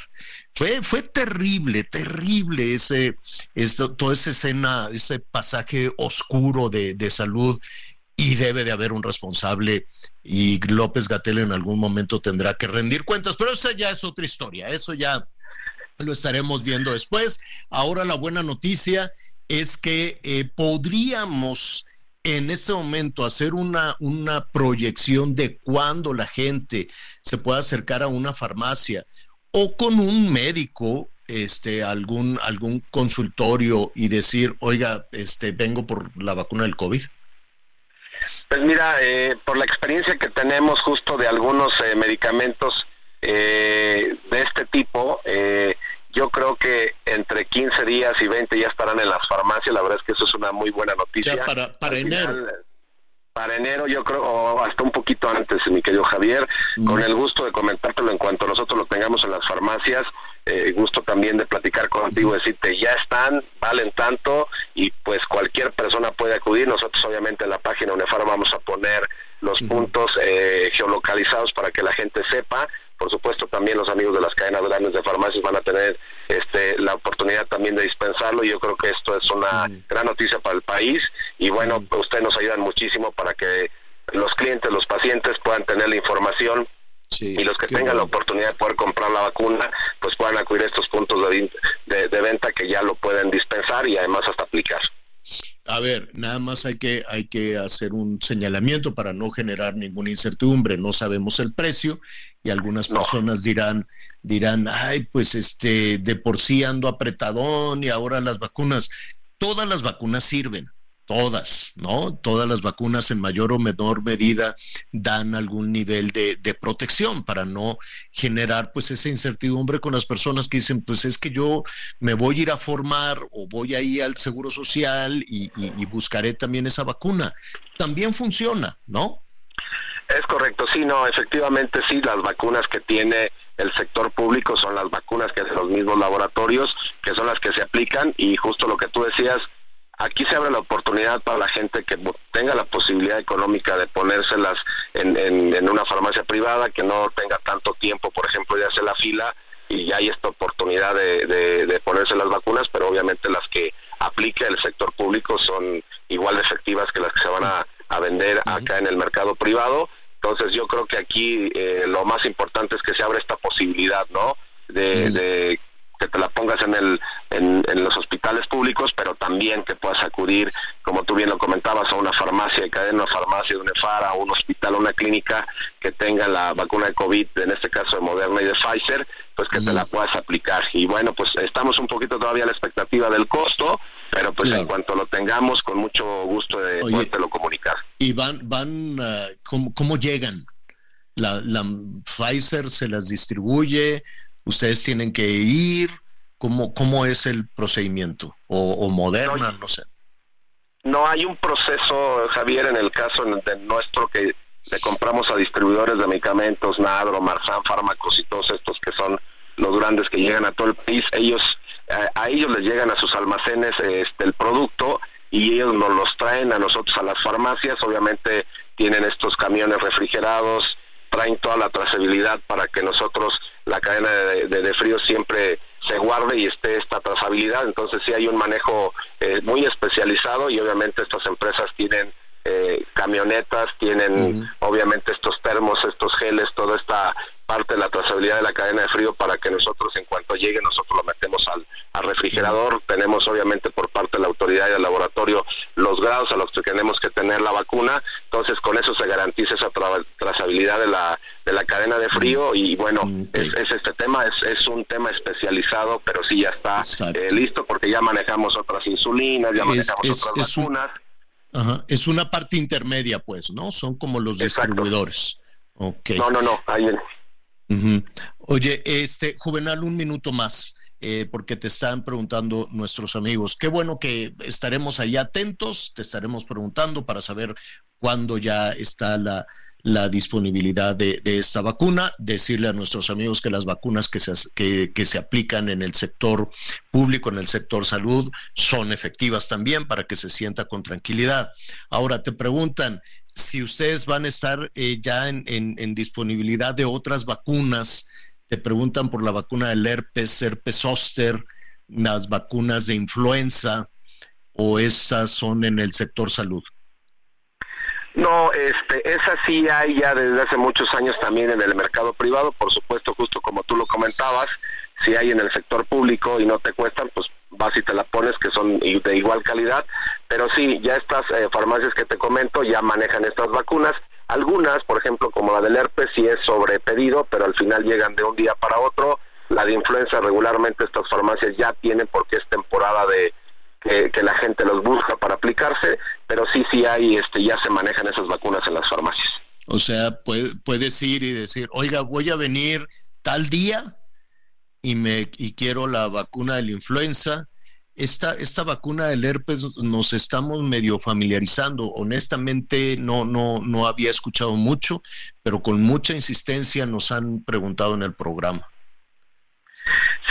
Fue, fue terrible, terrible ese, esto, toda esa escena, ese pasaje oscuro de, de salud y debe de haber un responsable y López Gatel en algún momento tendrá que rendir cuentas, pero esa ya es otra historia, eso ya lo estaremos viendo después. Ahora la buena noticia es que eh, podríamos en este momento hacer una, una proyección de cuándo la gente se pueda acercar a una farmacia o con un médico este algún algún consultorio y decir, "Oiga, este vengo por la vacuna del COVID." Pues mira, eh, por la experiencia que tenemos justo de algunos eh, medicamentos eh, de este tipo, yo creo que entre 15 días y 20 ya estarán en las farmacias. La verdad es que eso es una muy buena noticia. Ya para, para enero. para enero, yo creo, o hasta un poquito antes, mi querido Javier, con el gusto de comentártelo en cuanto nosotros lo tengamos en las farmacias eh, gusto también de platicar contigo, decirte ya están, valen tanto y pues cualquier persona puede acudir. Nosotros obviamente en la página UNEFAR vamos a poner los puntos eh, geolocalizados para que la gente sepa. Por supuesto también los amigos de las cadenas grandes de farmacias van a tener este, la oportunidad también de dispensarlo y yo creo que esto es una gran noticia para el país y bueno, ustedes nos ayudan muchísimo para que los clientes, los pacientes puedan tener la información y los que tengan la oportunidad de poder comprar la vacuna, pues puedan acudir a estos puntos de, de, venta que ya lo pueden dispensar y además hasta aplicar. A ver, nada más hay que, hay que hacer un señalamiento para no generar ninguna incertidumbre. No sabemos el precio y algunas personas dirán, dirán, ay, pues este, de por sí ando apretadón y ahora las vacunas. Todas las vacunas sirven todas, ¿no? Todas las vacunas en mayor o menor medida dan algún nivel de, protección para no generar pues esa incertidumbre con las personas que dicen, pues es que yo me voy a ir a formar o voy a ir al Seguro Social y, y buscaré también esa vacuna. También funciona, ¿no? Es correcto, sí, no, efectivamente sí, las vacunas que tiene el sector público son las vacunas que hacen los mismos laboratorios, que son las que se aplican y justo lo que tú decías, aquí se abre la oportunidad para la gente que tenga la posibilidad económica de ponérselas en, en, una farmacia privada, que no tenga tanto tiempo, por ejemplo, de hacer la fila y ya hay esta oportunidad de, de, ponerse las vacunas, pero obviamente las que aplique el sector público son igual de efectivas que las que se van a, vender acá en el mercado privado. Entonces yo creo que aquí eh, lo más importante es que se abre esta posibilidad, ¿no? de que te la pongas en, el, en, los hospitales públicos, pero también que puedas acudir, como tú bien lo comentabas, a una farmacia de cadena, una farmacia de un EFARA, a un hospital, a una clínica que tenga la vacuna de COVID, en este caso de Moderna y de Pfizer, pues que te la puedas aplicar. Y bueno, pues estamos un poquito todavía a la expectativa del costo, pero pues en cuanto lo tengamos, con mucho gusto de lo comunicar. ¿Y van, van, ah, ¿cómo, cómo llegan? La, la Pfizer se las distribuye, ustedes tienen que ir, ¿cómo, cómo es el procedimiento? O, moderna, no, sé. No hay un proceso, Javier, en el caso de nuestro que le compramos a distribuidores de medicamentos, Nadro, Marzán, fármacos y todos estos que son los grandes que llegan a todo el país, ellos a, ellos les llegan a sus almacenes este el producto y ellos nos los traen a nosotros a las farmacias, obviamente tienen estos camiones refrigerados, traen toda la trazabilidad para que nosotros la cadena de, frío siempre se guarde y esté esta trazabilidad. Entonces sí hay un manejo eh, muy especializado y obviamente estas empresas tienen eh, camionetas, tienen obviamente estos termos, estos geles, toda esta parte de la trazabilidad de la cadena de frío para que nosotros en cuanto llegue nosotros lo metemos al, refrigerador. Tenemos obviamente por parte de la autoridad y del laboratorio los grados a los que tenemos que tener la vacuna. Entonces con eso se garantiza esa trazabilidad de la, de la cadena de frío y bueno, es, este tema, es, es un tema especializado, pero sí ya está eh, listo porque ya manejamos otras insulinas, ya manejamos otras vacunas. Ajá. Es una parte intermedia, pues, ¿no? Son como los distribuidores. Okay. No, no, no. Ahí Oye, este, Juvenal, un minuto más. Eh, porque te están preguntando nuestros amigos. Qué bueno que estaremos ahí atentos, te estaremos preguntando para saber cuándo ya está la, disponibilidad de, esta vacuna, decirle a nuestros amigos que las vacunas que se, que, se aplican en el sector público, en el sector salud, son efectivas también para que se sienta con tranquilidad. Ahora te preguntan si ustedes van a estar eh, ya en, disponibilidad de otras vacunas, te preguntan por la vacuna del herpes, herpes zóster, las vacunas de influenza, o esas son en el sector salud. No, este, esa sí hay ya desde hace muchos años también en el mercado privado, por supuesto, justo como tú lo comentabas, si hay en el sector público y no te cuestan, pues vas y te la pones, que son de igual calidad, pero sí, ya estas eh, farmacias que te comento ya manejan estas vacunas, algunas, por ejemplo, como la del herpes, sí es sobre pedido, pero al final llegan de un día para otro, la de influenza regularmente estas farmacias ya tienen porque es temporada de, que, la gente los busca para aplicarse, pero sí, sí hay, este, ya se manejan esas vacunas en las farmacias. O sea, puede, puedes ir y decir, oiga, voy a venir tal día y me y quiero la vacuna de la influenza. Esta, esta vacuna del herpes nos estamos medio familiarizando. Honestamente, no, no, no había escuchado mucho, pero con mucha insistencia nos han preguntado en el programa.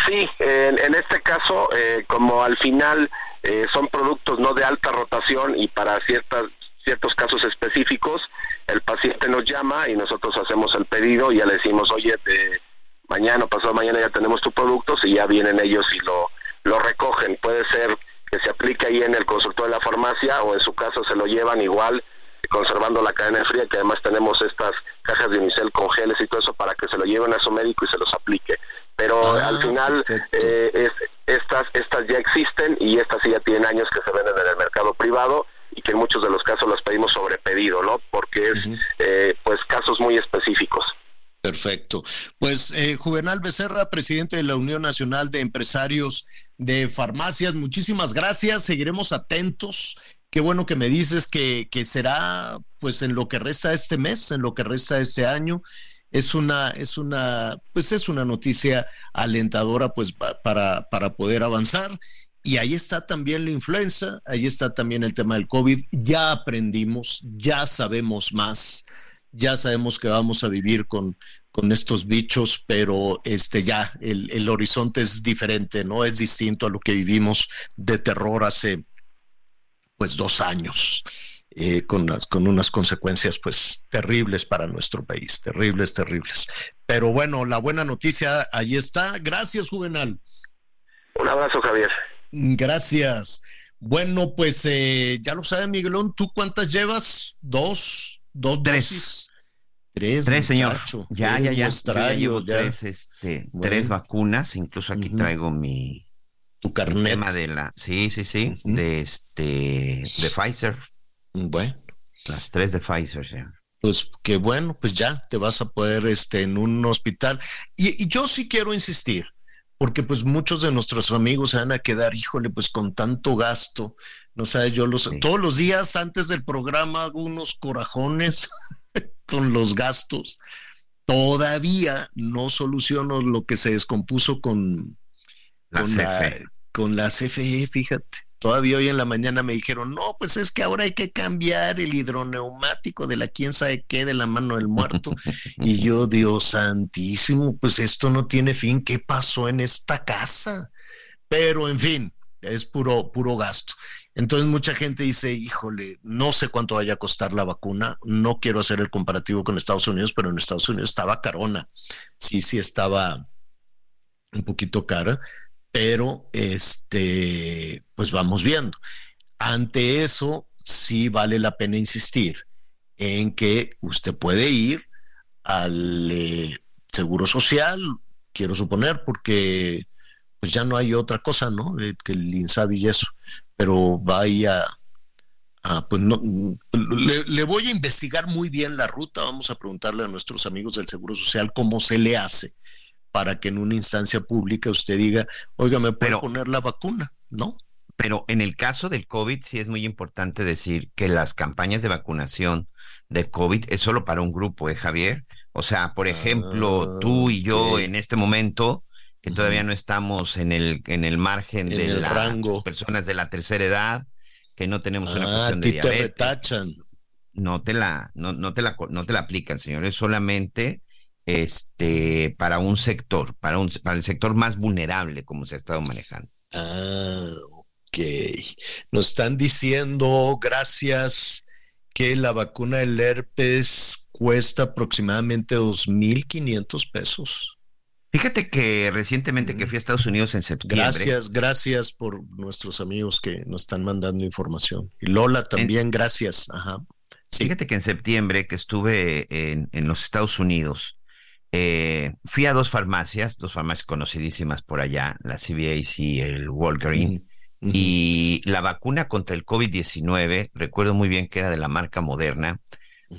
Sí, en, este caso, eh, como al final eh, son productos no de alta rotación y para ciertas ciertos casos específicos el paciente nos llama y nosotros hacemos el pedido y ya le decimos oye de mañana o pasado mañana ya tenemos tu producto y ya vienen ellos y lo lo recogen puede ser que se aplique ahí en el consultorio de la farmacia o en su caso se lo llevan igual conservando la cadena fría que además tenemos estas cajas de unicel con geles y todo eso para que se lo lleven a su médico y se los aplique pero ah, al final eh, estas, estas ya existen y estas sí ya tienen años que se venden en el mercado privado y que en muchos de los casos las pedimos sobre pedido, ¿no? Porque es eh, pues casos muy específicos. Perfecto. Pues eh, Juvenal Becerra, presidente de la Unión Nacional de Empresarios de Farmacias, muchísimas gracias. Seguiremos atentos. Qué bueno que me dices que, que será pues en lo que resta este mes, en lo que resta este año es una, es una, pues es una noticia alentadora pues para, para poder avanzar. Y ahí está también la influenza, ahí está también el tema del COVID. Ya aprendimos, ya sabemos más. Ya sabemos que vamos a vivir con, con estos bichos, pero este ya el, el, horizonte es diferente, ¿no? Es distinto a lo que vivimos de terror hace pues dos años. Eh, con, las, con unas consecuencias pues terribles para nuestro país, terribles, terribles. Pero bueno, la buena noticia ahí está. Gracias, Juvenal. Un abrazo, Javier. Gracias. Bueno, pues eh, ya lo sabe, Miguelón, ¿tú cuántas llevas? ¿Dos? ¿Dos tres. dosis? Tres, tres señor. Ya, ya, ya. ya llevo Tres, este, tres vacunas. Incluso aquí traigo mi tu carnet. tema de la, sí, sí, sí, de este, de Pfizer. Bueno. Las tres de Pfizer, sí. Pues qué bueno, pues ya te vas a poder este, en un hospital. Y, y, yo sí quiero insistir, porque pues muchos de nuestros amigos se van a quedar, híjole, pues con tanto gasto. No sé, yo los, todos los días antes del programa hago unos corajones [laughs] con los gastos. Todavía no soluciono lo que se descompuso con, la con, la, con la CFE, fíjate. Todavía hoy en la mañana me dijeron, no, pues es que ahora hay que cambiar el hidroneumático de la quién sabe qué, de la mano del muerto. [laughs] y yo, Dios santísimo, pues esto no tiene fin. ¿Qué pasó en esta casa? Pero en fin, es puro, puro gasto. Entonces mucha gente dice, híjole, no sé cuánto vaya a costar la vacuna, no quiero hacer el comparativo con Estados Unidos, pero en Estados Unidos estaba carona, sí, sí estaba un poquito cara, pero este, pues vamos viendo. Ante eso, sí vale la pena insistir en que usted puede ir al eh, Seguro Social, quiero suponer, porque pues ya no hay otra cosa, ¿no? que el INSABI y eso pero vaya, a, pues no, le, le, voy a investigar muy bien la ruta, vamos a preguntarle a nuestros amigos del Seguro Social cómo se le hace para que en una instancia pública usted diga, oiga, me puedo poner la vacuna, ¿no? Pero en el caso del COVID sí es muy importante decir que las campañas de vacunación de COVID es solo para un grupo, ¿eh, Javier? O sea, por ejemplo, Ah, tú y yo ok. en este momento, que todavía no estamos en el, en el margen En de el las rango. personas de la tercera edad, que no tenemos una Ah, cuestión de ti te diabetes. retachan. no te la, no, no te la, no te la aplican, señores, solamente este para un sector, para un, para el sector más vulnerable, como se ha estado manejando. Ah, ok. Nos están diciendo, gracias, que la vacuna del herpes cuesta aproximadamente 2.500 pesos. Fíjate que recientemente que fui a Estados Unidos en septiembre. Gracias, gracias por nuestros amigos que nos están mandando información. Y Lola también, gracias. Ajá. Sí. Fíjate que en septiembre que estuve en, en los Estados Unidos, eh, fui a dos farmacias, dos farmacias conocidísimas por allá, la CVS y el Walgreens, Ujú. y la vacuna contra el COVID-19, recuerdo muy bien que era de la marca Moderna,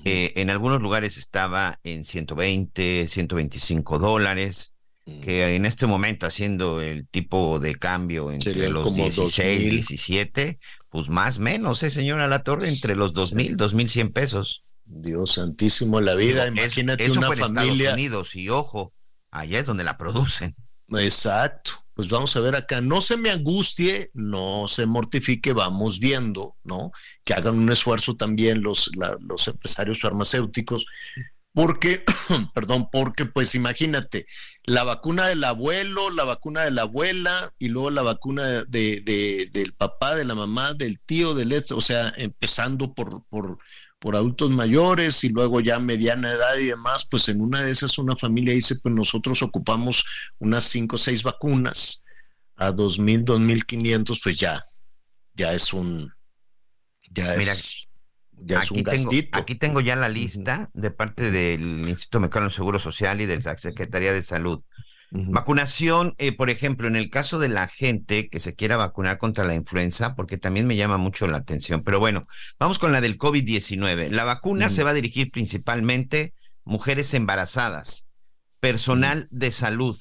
eh, en algunos lugares estaba en 120, 125 dólares, que en este momento haciendo el tipo de cambio entre los como 16, 2,000. 17, pues más menos, eh, señora La Torre, entre los 2,000, 2,100 pesos. Dios santísimo la vida. Imagínate eso una fue en familia. Estados Unidos y ojo, allá es donde la producen. Exacto. Pues vamos a ver acá. No se me angustie, no se mortifique, vamos viendo, ¿no? Que hagan un esfuerzo también los, la- los empresarios farmacéuticos, porque, [clears throat] perdón, porque pues imagínate, la vacuna del abuelo, la vacuna de la abuela y luego la vacuna de, de- del papá, de la mamá, del tío, del este, o sea, empezando por, por, por adultos mayores y luego ya mediana edad y demás, pues en una de esas una familia dice, pues nosotros ocupamos unas cinco o seis vacunas a dos mil, dos mil quinientos, pues ya, ya es un, ya Mira, es, ya es un Aquí tengo, aquí tengo ya la lista de parte del Instituto Mexicano del Seguro Social y de la Secretaría de Salud. Vacunación, eh, por ejemplo, en el caso de la gente que se quiera vacunar contra la influenza, porque también me llama mucho la atención. Pero bueno, vamos con la del COVID-19. La vacuna se va a dirigir principalmente mujeres embarazadas, personal de salud,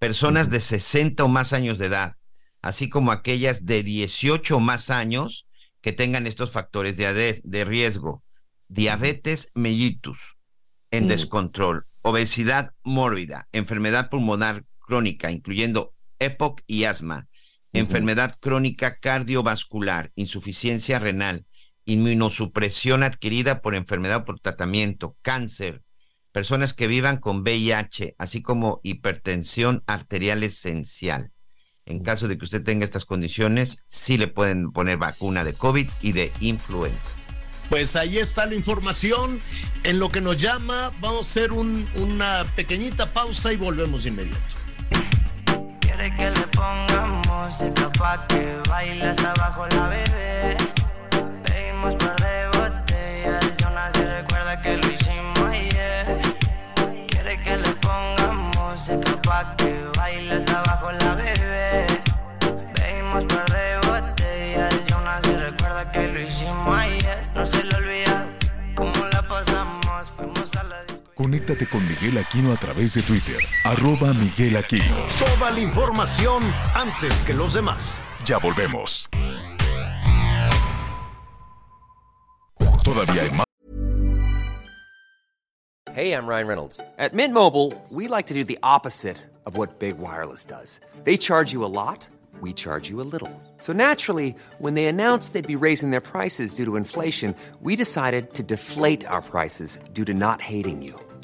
personas de 60 o más años de edad, así como aquellas de 18 o más años que tengan estos factores de, de riesgo. Diabetes mellitus en descontrol, obesidad mórbida, enfermedad pulmonar crónica, incluyendo EPOC y asma, enfermedad crónica cardiovascular, insuficiencia renal, inmunosupresión adquirida por enfermedad o por tratamiento, cáncer, personas que vivan con VIH, así como hipertensión arterial esencial. En caso de que usted tenga estas condiciones, sí le pueden poner vacuna de COVID y de influenza. Pues ahí está la información. En lo que nos llama, vamos a hacer una pequeñita pausa y volvemos de inmediato. Quiere que le pongamos música pa' que baile hasta abajo la bebé. Pedimos par de botellas y aún así recuerda que lo hicimos ayer. Quiere que le pongamos música pa' que baile hasta abajo Conéctate con Miguel Aquino a través de Twitter, arroba Miguel Aquino. Toda la información antes que los demás. Ya volvemos. Todavía hay más. Hey, I'm Ryan Reynolds. At Mint Mobile, we like to do the opposite of what Big Wireless does. They charge you a lot, we charge you a little. So naturally, when they announced they'd be raising their prices due to inflation, we decided to deflate our prices due to not hating you.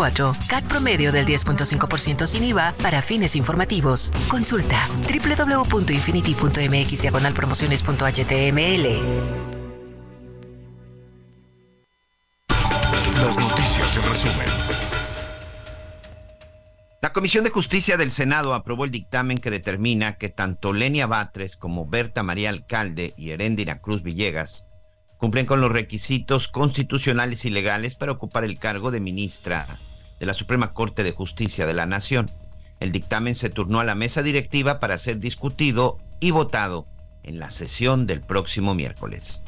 CAT promedio del 10.5% sin IVA para fines informativos. Consulta www.infinity.mx promociones.html. Las noticias en resumen. La Comisión de Justicia del Senado aprobó el dictamen que determina que tanto Lenia Batres como Berta María Alcalde y Heréndira Cruz Villegas cumplen con los requisitos constitucionales y legales para ocupar el cargo de ministra de la Suprema Corte de Justicia de la Nación. El dictamen se turnó a la mesa directiva para ser discutido y votado en la sesión del próximo miércoles.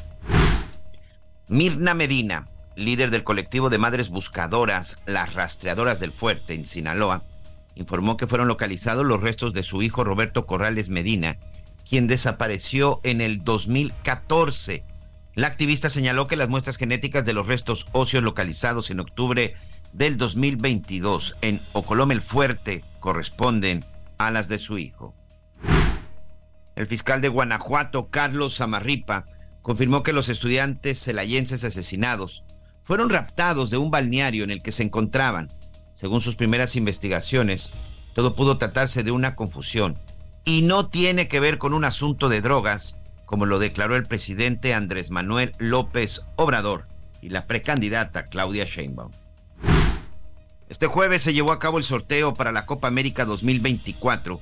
Mirna Medina, líder del colectivo de madres buscadoras, las rastreadoras del fuerte en Sinaloa, informó que fueron localizados los restos de su hijo Roberto Corrales Medina, quien desapareció en el 2014. La activista señaló que las muestras genéticas de los restos óseos localizados en octubre del 2022 en Ocolome el Fuerte corresponden a las de su hijo. El fiscal de Guanajuato, Carlos Zamarripa, confirmó que los estudiantes celayenses asesinados fueron raptados de un balneario en el que se encontraban. Según sus primeras investigaciones, todo pudo tratarse de una confusión y no tiene que ver con un asunto de drogas, como lo declaró el presidente Andrés Manuel López Obrador y la precandidata Claudia Sheinbaum. Este jueves se llevó a cabo el sorteo para la Copa América 2024,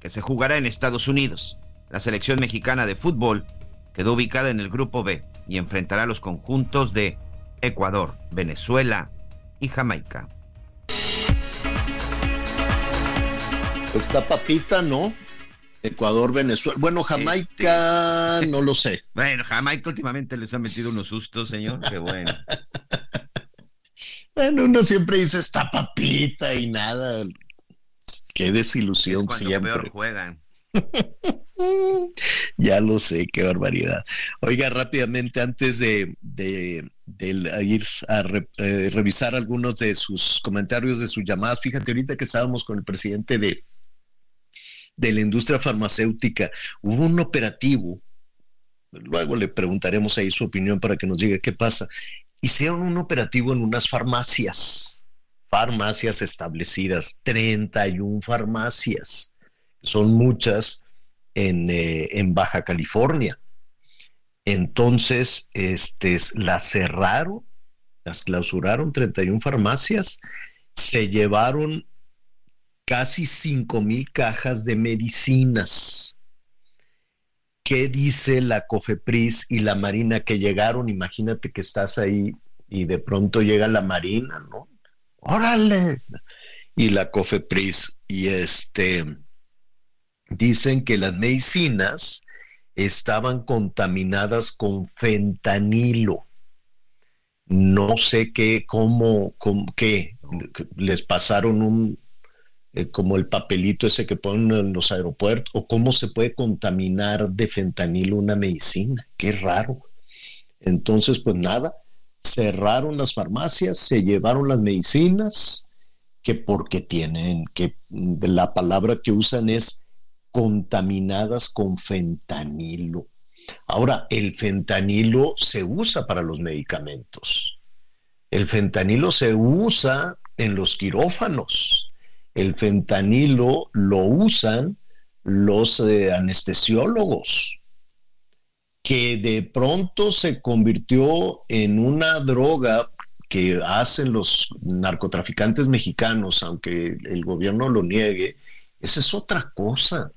que se jugará en Estados Unidos. La selección mexicana de fútbol quedó ubicada en el Grupo B y enfrentará a los conjuntos de Ecuador, Venezuela y Jamaica. Pues está papita, ¿no? Ecuador, Venezuela. Bueno, Jamaica, no lo sé. [laughs] Bueno, Jamaica últimamente les ha metido unos sustos, señor. Qué bueno. [laughs] Bueno, uno siempre dice está papita y nada. Qué desilusión Es cuando siempre. peor juegan. [laughs] ya lo sé, qué barbaridad. Oiga, rápidamente, antes de, de- de ir a re- eh, revisar algunos de sus comentarios, de sus llamadas, fíjate, ahorita que estábamos con el presidente de, de la industria farmacéutica, hubo un operativo, luego le preguntaremos ahí su opinión para que nos diga qué pasa. Hicieron un operativo en unas farmacias, farmacias establecidas, 31 farmacias son muchas en, eh, en Baja California. Entonces, este, las cerraron, las clausuraron 31 farmacias, se llevaron casi 5 mil cajas de medicinas. ¿Qué dice la COFEPRIS y la Marina que llegaron? Imagínate que estás ahí y de pronto llega la Marina, ¿no? ¡Órale! Y la COFEPRIS y este dicen que las medicinas estaban contaminadas con fentanilo. No sé qué, cómo, qué, les pasaron un, eh, como el papelito ese que ponen en los aeropuertos, o cómo se puede contaminar de fentanilo una medicina. Qué raro. Entonces, pues nada, cerraron las farmacias, se llevaron las medicinas, que porque tienen, que la palabra que usan es contaminadas con fentanilo. Ahora, el fentanilo se usa para los medicamentos. El fentanilo se usa en los quirófanos. El fentanilo lo usan los eh, anestesiólogos, que de pronto se convirtió en una droga que hacen los narcotraficantes mexicanos, aunque el gobierno lo niegue, esa es otra cosa,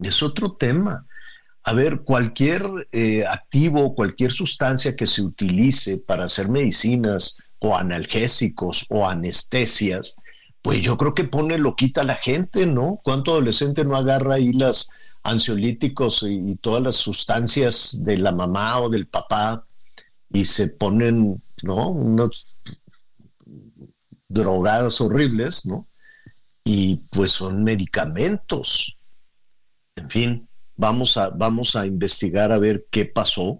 es otro tema. A ver, cualquier eh, activo, cualquier sustancia que se utilice para hacer medicinas o analgésicos o anestesias, pues yo creo que pone loquita a la gente, ¿no? ¿Cuánto adolescente no agarra ahí las ansiolíticos y, todas las sustancias de la mamá o del papá y se ponen, ¿no? Unos drogadas horribles, ¿no? Y pues son medicamentos. En fin, vamos a, vamos a investigar a ver qué pasó,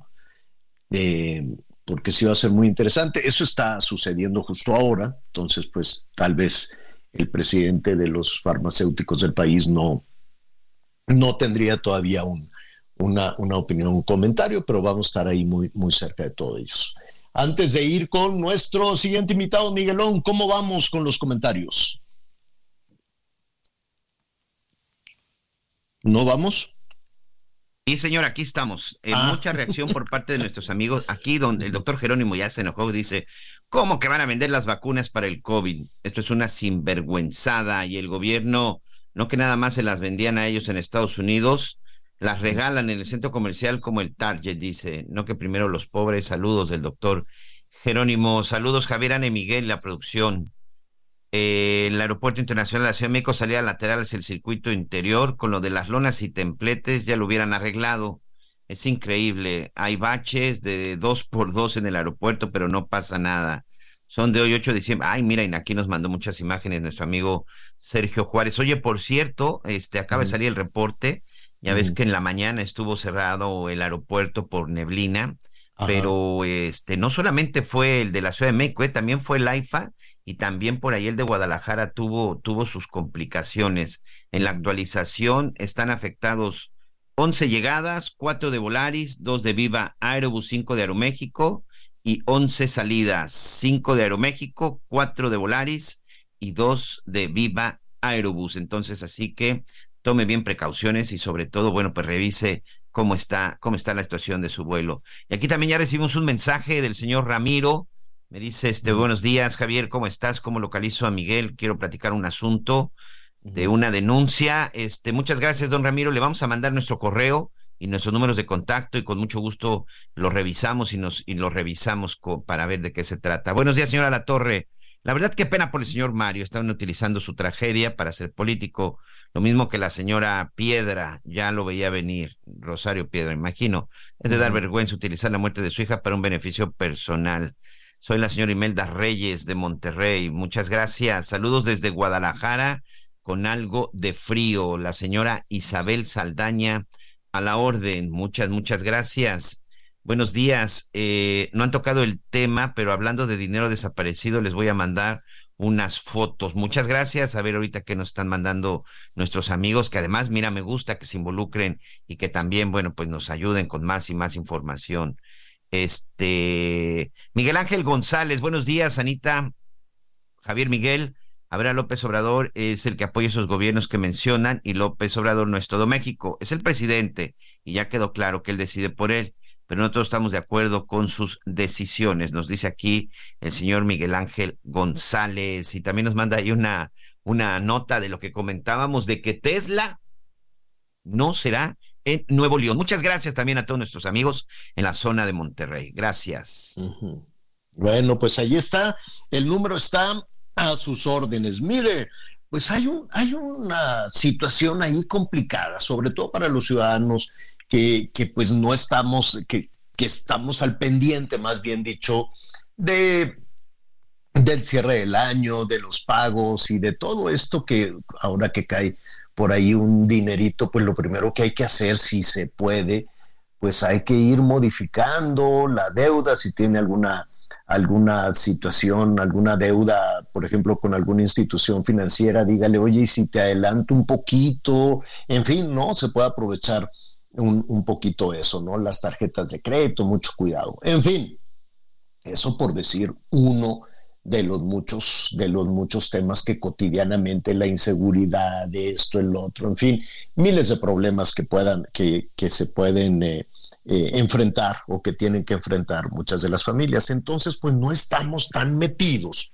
eh, porque sí va a ser muy interesante. Eso está sucediendo justo ahora, entonces pues tal vez el presidente de los farmacéuticos del país no, no tendría todavía una, una opinión, un comentario, pero vamos a estar ahí muy, muy cerca de todos ellos. Antes de ir con nuestro siguiente invitado, Miguelón, ¿cómo vamos con los comentarios? ¿No vamos? Sí, señor, aquí estamos. Eh, ah. Mucha reacción por parte de nuestros amigos. Aquí donde el doctor Jerónimo ya se enojó, dice, ¿cómo que van a vender las vacunas para el COVID? Esto es una sinvergüenzada y el gobierno, no que nada más se las vendían a ellos en Estados Unidos, las regalan en el centro comercial como el Target, dice, no que primero los pobres. Saludos del doctor Jerónimo. Saludos, Javier Ane Miguel, la producción. Eh, el Aeropuerto Internacional de la Ciudad de México salía lateral hacia el circuito interior, con lo de las lonas y templetes ya lo hubieran arreglado. Es increíble. Hay baches de dos por dos en el aeropuerto, pero no pasa nada. Son de hoy 8 de diciembre. Ay, mira, y aquí nos mandó muchas imágenes nuestro amigo Sergio Juárez. Oye, por cierto, este acaba de salir el reporte. Ya ves que en la mañana estuvo cerrado el aeropuerto por neblina, pero este no solamente fue el de la Ciudad de México, eh, también fue el AIFA y también por ahí el de Guadalajara tuvo, tuvo sus complicaciones. En la actualización están afectados 11 llegadas, 4 de Volaris, 2 de Viva Aerobus, 5 de Aeroméxico y 11 salidas, 5 de Aeroméxico, 4 de Volaris y 2 de Viva Aerobus. Entonces, así que tome bien precauciones y sobre todo, bueno, pues revise cómo está, cómo está la situación de su vuelo. Y aquí también ya recibimos un mensaje del señor Ramiro, me dice, este, buenos días, Javier, ¿cómo estás? ¿Cómo localizo a Miguel? Quiero platicar un asunto de una denuncia. Este, muchas gracias, don Ramiro. Le vamos a mandar nuestro correo y nuestros números de contacto y con mucho gusto lo revisamos y nos y lo revisamos para ver de qué se trata. Buenos días, señora La Torre. La verdad, qué pena por el señor Mario. Estaban utilizando su tragedia para ser político. Lo mismo que la señora Piedra, ya lo veía venir, Rosario Piedra, imagino. Es de dar vergüenza utilizar la muerte de su hija para un beneficio personal. Soy la señora Imelda Reyes de Monterrey. Muchas gracias. Saludos desde Guadalajara con algo de frío. La señora Isabel Saldaña a la orden. Muchas, muchas gracias. Buenos días. Eh, no han tocado el tema, pero hablando de dinero desaparecido, les voy a mandar unas fotos. Muchas gracias. A ver ahorita que nos están mandando nuestros amigos, que además, mira, me gusta que se involucren y que también, bueno, pues nos ayuden con más y más información. Este, Miguel Ángel González, buenos días, Anita. Javier Miguel, ver, López Obrador es el que apoya esos gobiernos que mencionan y López Obrador no es todo México, es el presidente y ya quedó claro que él decide por él, pero nosotros estamos de acuerdo con sus decisiones, nos dice aquí el señor Miguel Ángel González y también nos manda ahí una, una nota de lo que comentábamos de que Tesla no será en Nuevo León. Muchas gracias también a todos nuestros amigos en la zona de Monterrey. Gracias. Bueno, pues ahí está. El número está a sus órdenes. Mire, pues hay, un, hay una situación ahí complicada, sobre todo para los ciudadanos que, que pues no estamos, que, que estamos al pendiente, más bien dicho, de del cierre del año, de los pagos y de todo esto que ahora que cae por ahí un dinerito, pues lo primero que hay que hacer, si se puede, pues hay que ir modificando la deuda, si tiene alguna, alguna situación, alguna deuda, por ejemplo, con alguna institución financiera, dígale, oye, y si te adelanto un poquito, en fin, ¿no? Se puede aprovechar un, un poquito eso, ¿no? Las tarjetas de crédito, mucho cuidado. En fin, eso por decir uno de los muchos, de los muchos temas que cotidianamente la inseguridad, de esto, el otro, en fin, miles de problemas que puedan, que, que se pueden eh, eh, enfrentar o que tienen que enfrentar muchas de las familias. Entonces, pues no estamos tan metidos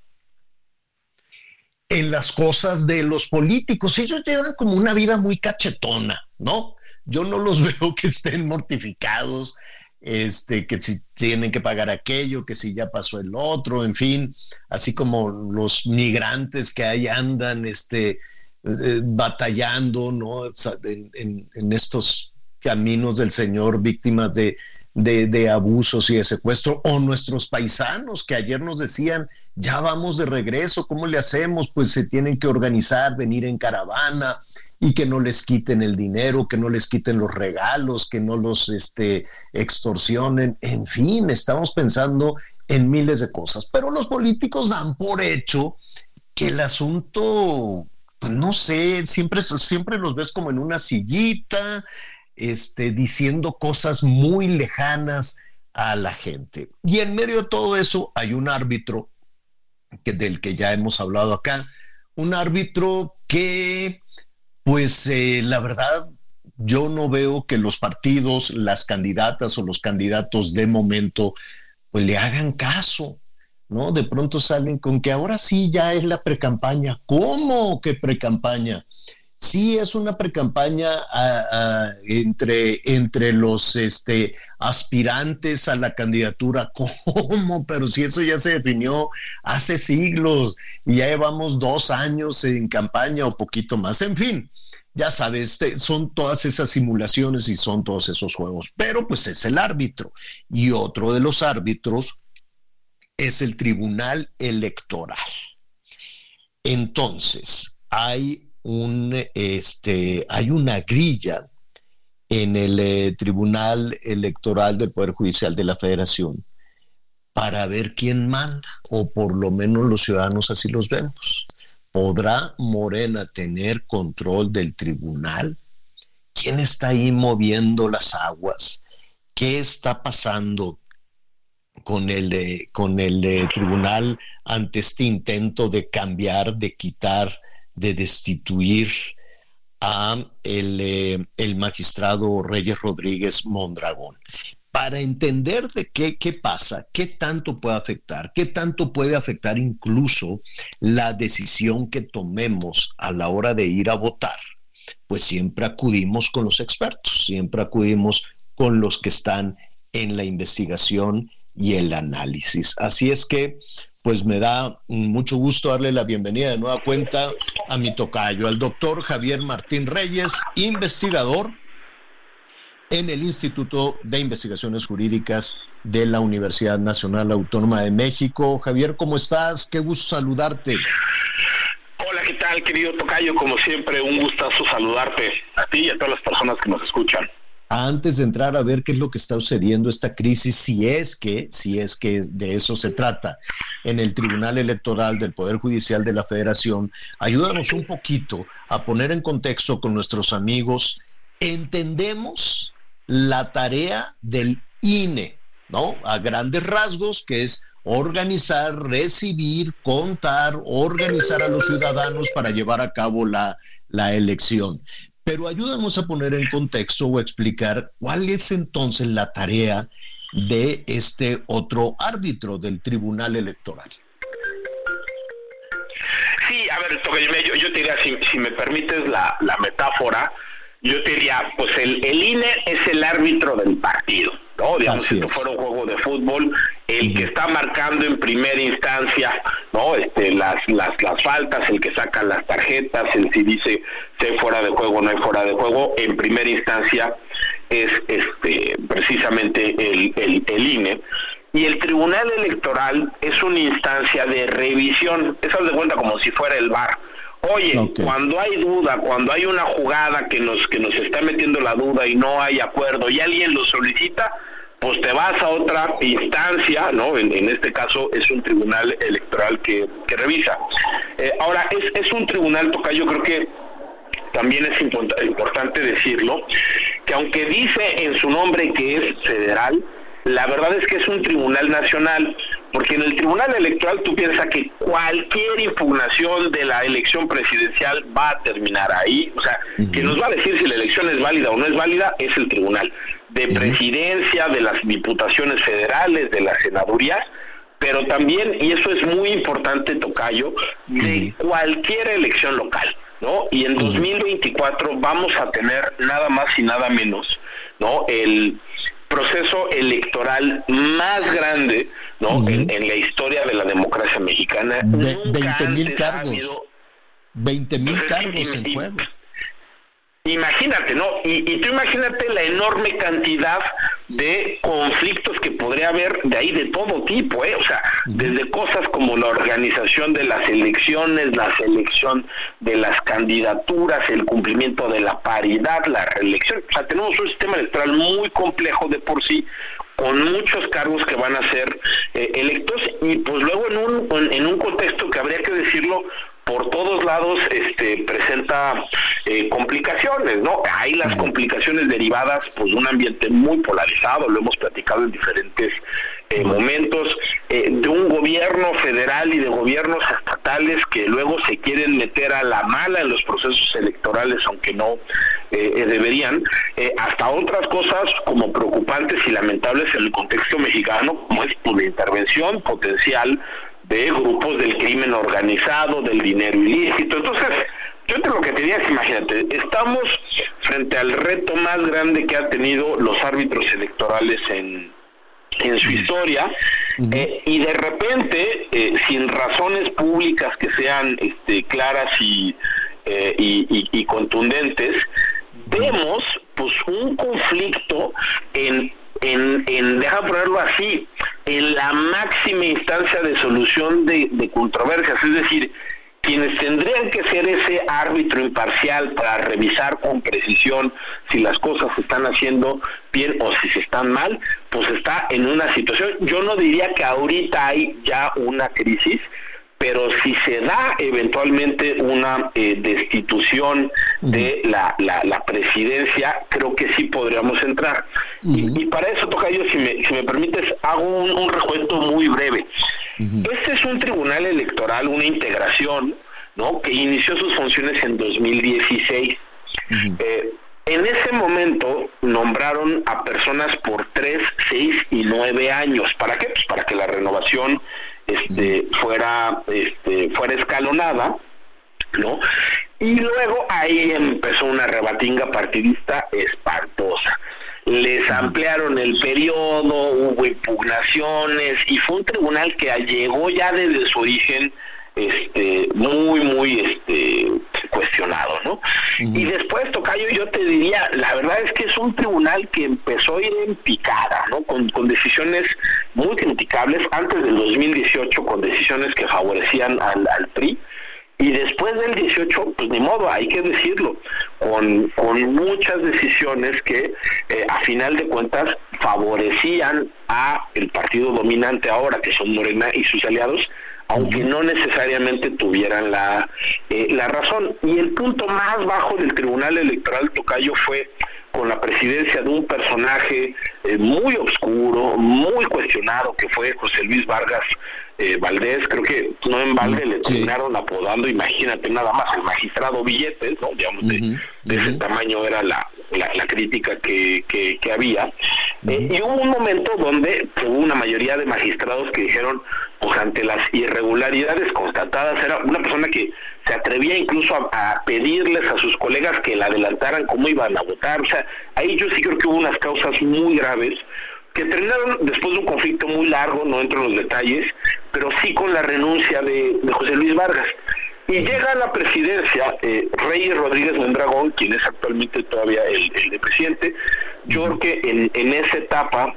en las cosas de los políticos. Ellos llevan como una vida muy cachetona, ¿no? Yo no los [laughs] veo que estén mortificados, este, que si tienen que pagar aquello, que si ya pasó el otro, en fin, así como los migrantes que ahí andan este, eh, batallando ¿no? En, estos caminos del Señor, víctimas de, de, abusos y de secuestro, o nuestros paisanos que ayer nos decían, ya vamos de regreso, ¿cómo le hacemos? Pues se tienen que organizar, venir en caravana, y que no les quiten el dinero, que no les quiten los regalos, que no los este, extorsionen. En fin, estamos pensando en miles de cosas, pero los políticos dan por hecho que el asunto, pues no sé, siempre, siempre los ves como en una sillita, este, diciendo cosas muy lejanas a la gente. Y en medio de todo eso hay un árbitro que, del que ya hemos hablado acá, un árbitro que pues eh, la verdad, yo no veo que los partidos, las candidatas o los candidatos de momento, pues le hagan caso, ¿no? De pronto salen con que ahora sí ya es la precampaña. ¿Cómo que precampaña? Sí, es una precampaña entre, entre los este, aspirantes a la candidatura. [laughs] ¿Cómo? Pero si eso ya se definió hace siglos y ya llevamos dos años en campaña o poquito más. En fin, ya sabes, son todas esas simulaciones y son todos esos juegos. Pero pues es el árbitro. Y otro de los árbitros es el Tribunal Electoral. Entonces, hay un, este, hay una grilla en el eh, Tribunal Electoral del Poder Judicial de la Federación para ver quién manda, o por lo menos los ciudadanos así los vemos. ¿Podrá Morena tener control del tribunal? ¿Quién está ahí moviendo las aguas? ¿Qué está pasando con el, eh, con el eh, tribunal ante este intento de cambiar, de quitar de destituir a el, eh, el magistrado Reyes Rodríguez Mondragón. Para entender de qué, qué pasa, qué tanto puede afectar, qué tanto puede afectar incluso la decisión que tomemos a la hora de ir a votar, pues siempre acudimos con los expertos, siempre acudimos con los que están en la investigación y el análisis. Así es que pues me da mucho gusto darle la bienvenida de nueva cuenta a mi tocayo, al doctor Javier Martín Reyes, investigador en el Instituto de Investigaciones Jurídicas de la Universidad Nacional Autónoma de México. Javier, ¿cómo estás? Qué gusto saludarte. Hola, ¿qué tal, querido Tocayo? Como siempre, un gustazo saludarte a ti y a todas las personas que nos escuchan antes de entrar a ver qué es lo que está sucediendo esta crisis, si es que, si es que de eso se trata en el Tribunal Electoral del Poder Judicial de la Federación, ayúdanos un poquito a poner en contexto con nuestros amigos. Entendemos la tarea del INE, ¿no? A grandes rasgos, que es organizar, recibir, contar, organizar a los ciudadanos para llevar a cabo la, la elección. Pero ayúdanos a poner en contexto o explicar cuál es entonces la tarea de este otro árbitro del Tribunal Electoral. Sí, a ver, yo, yo te diría, si, si me permites la, la metáfora, yo te diría, pues el, el INE es el árbitro del partido, ¿no? Digamos, si esto fuera un juego de fútbol, el que está marcando en primera instancia, ¿no? Este, las, las, las faltas, el que saca las tarjetas, el si dice si hay fuera de juego o no hay fuera de juego, en primera instancia es este precisamente el, el, el INE y el Tribunal Electoral es una instancia de revisión, eso de cuenta como si fuera el VAR. Oye, cuando hay duda, cuando hay una jugada que nos que nos está metiendo la duda y no hay acuerdo y alguien lo solicita, pues te vas a otra instancia, ¿no? En, este caso es un tribunal electoral que, que revisa. Eh, ahora, es, es un tribunal, toca, yo creo que también es importante decirlo, que aunque dice en su nombre que es federal, la verdad es que es un tribunal nacional, porque en el tribunal electoral tú piensas que cualquier impugnación de la elección presidencial va a terminar ahí, o sea, que nos va a decir si la elección es válida o no es válida es el tribunal de presidencia, de las diputaciones federales, de las senadurías, pero también, y eso es muy importante, Tocayo, de cualquier elección local. ¿no? Y en 2024 vamos a tener nada más y nada menos, ¿no? El proceso electoral más grande ¿no? en, la historia de la democracia mexicana. 20 mil cargos. 20 mil cargos en juego. Imagínate, ¿no? Y, y, tú imagínate la enorme cantidad de conflictos que podría haber de ahí de todo tipo, ¿eh? O sea, desde cosas como la organización de las elecciones, la selección de las candidaturas, el cumplimiento de la paridad, la reelección. O sea, tenemos un sistema electoral muy complejo de por sí, con muchos cargos que van a ser eh, electos y pues luego en un, en un contexto que habría que decirlo por todos lados este, presenta eh, complicaciones, ¿no? Hay las complicaciones derivadas pues, de un ambiente muy polarizado, lo hemos platicado en diferentes eh, momentos, eh, de un gobierno federal y de gobiernos estatales que luego se quieren meter a la mala en los procesos electorales, aunque no deberían, hasta otras cosas como preocupantes y lamentables en el contexto mexicano, como es pues, la intervención potencial de grupos del crimen organizado, del dinero ilícito. Entonces, yo te lo que te diría es, imagínate, estamos frente al reto más grande que han tenido los árbitros electorales en, en su historia eh, y de repente, eh, sin razones públicas que sean este, claras y, eh, y, y contundentes, vemos pues un conflicto en en, en deja ponerlo así, en la máxima instancia de solución de, de controversias, es decir, quienes tendrían que ser ese árbitro imparcial para revisar con precisión si las cosas se están haciendo bien o si se están mal, pues está en una situación, yo no diría que ahorita hay ya una crisis, pero si se da eventualmente una eh, destitución de la, la, presidencia, creo que sí podríamos entrar. y, para eso, Tocayo, si me, si me permites, hago un, recuento muy breve. Este es un tribunal electoral, una integración, ¿no? que inició sus funciones en 2016. Eh, en ese momento nombraron a personas por tres, seis y nueve años. ¿Para qué? Pues para que la renovación este, fuera, este, fuera escalonada, ¿no? Y luego ahí empezó una rebatinga partidista espantosa. Les ampliaron el periodo, hubo impugnaciones y fue un tribunal que llegó ya desde su origen este muy muy este cuestionado no y después tocayo yo te diría la verdad es que es un tribunal que empezó a ir en picada no con, con decisiones muy criticables antes del 2018 con decisiones que favorecían al, al PRI y después del 18, pues ni modo, hay que decirlo, con, con muchas decisiones que eh, a final de cuentas favorecían a el partido dominante ahora, que son Morena y sus aliados, aunque no necesariamente tuvieran la, eh, la razón. Y el punto más bajo del Tribunal Electoral Tocayo fue con la presidencia de un personaje eh, muy oscuro, muy cuestionado, que fue José Luis Vargas eh, Valdés, creo que no en balde le terminaron apodando, imagínate nada más, el magistrado Billetes, ¿no? digamos, de, ese tamaño era la, la, crítica que, que, había. y hubo un momento donde hubo una mayoría de magistrados que dijeron, pues ante las irregularidades constatadas, era una persona que se atrevía incluso a, pedirles a sus colegas que la adelantaran cómo iban a votar. O sea, ahí yo sí creo que hubo unas causas muy graves que terminaron después de un conflicto muy largo, no entro en los detalles, pero sí con la renuncia de, José Luis Vargas. Y llega a la presidencia eh, Reyes Rodríguez Mondragón, quien es actualmente todavía el, presidente. Yo creo que en, en esa etapa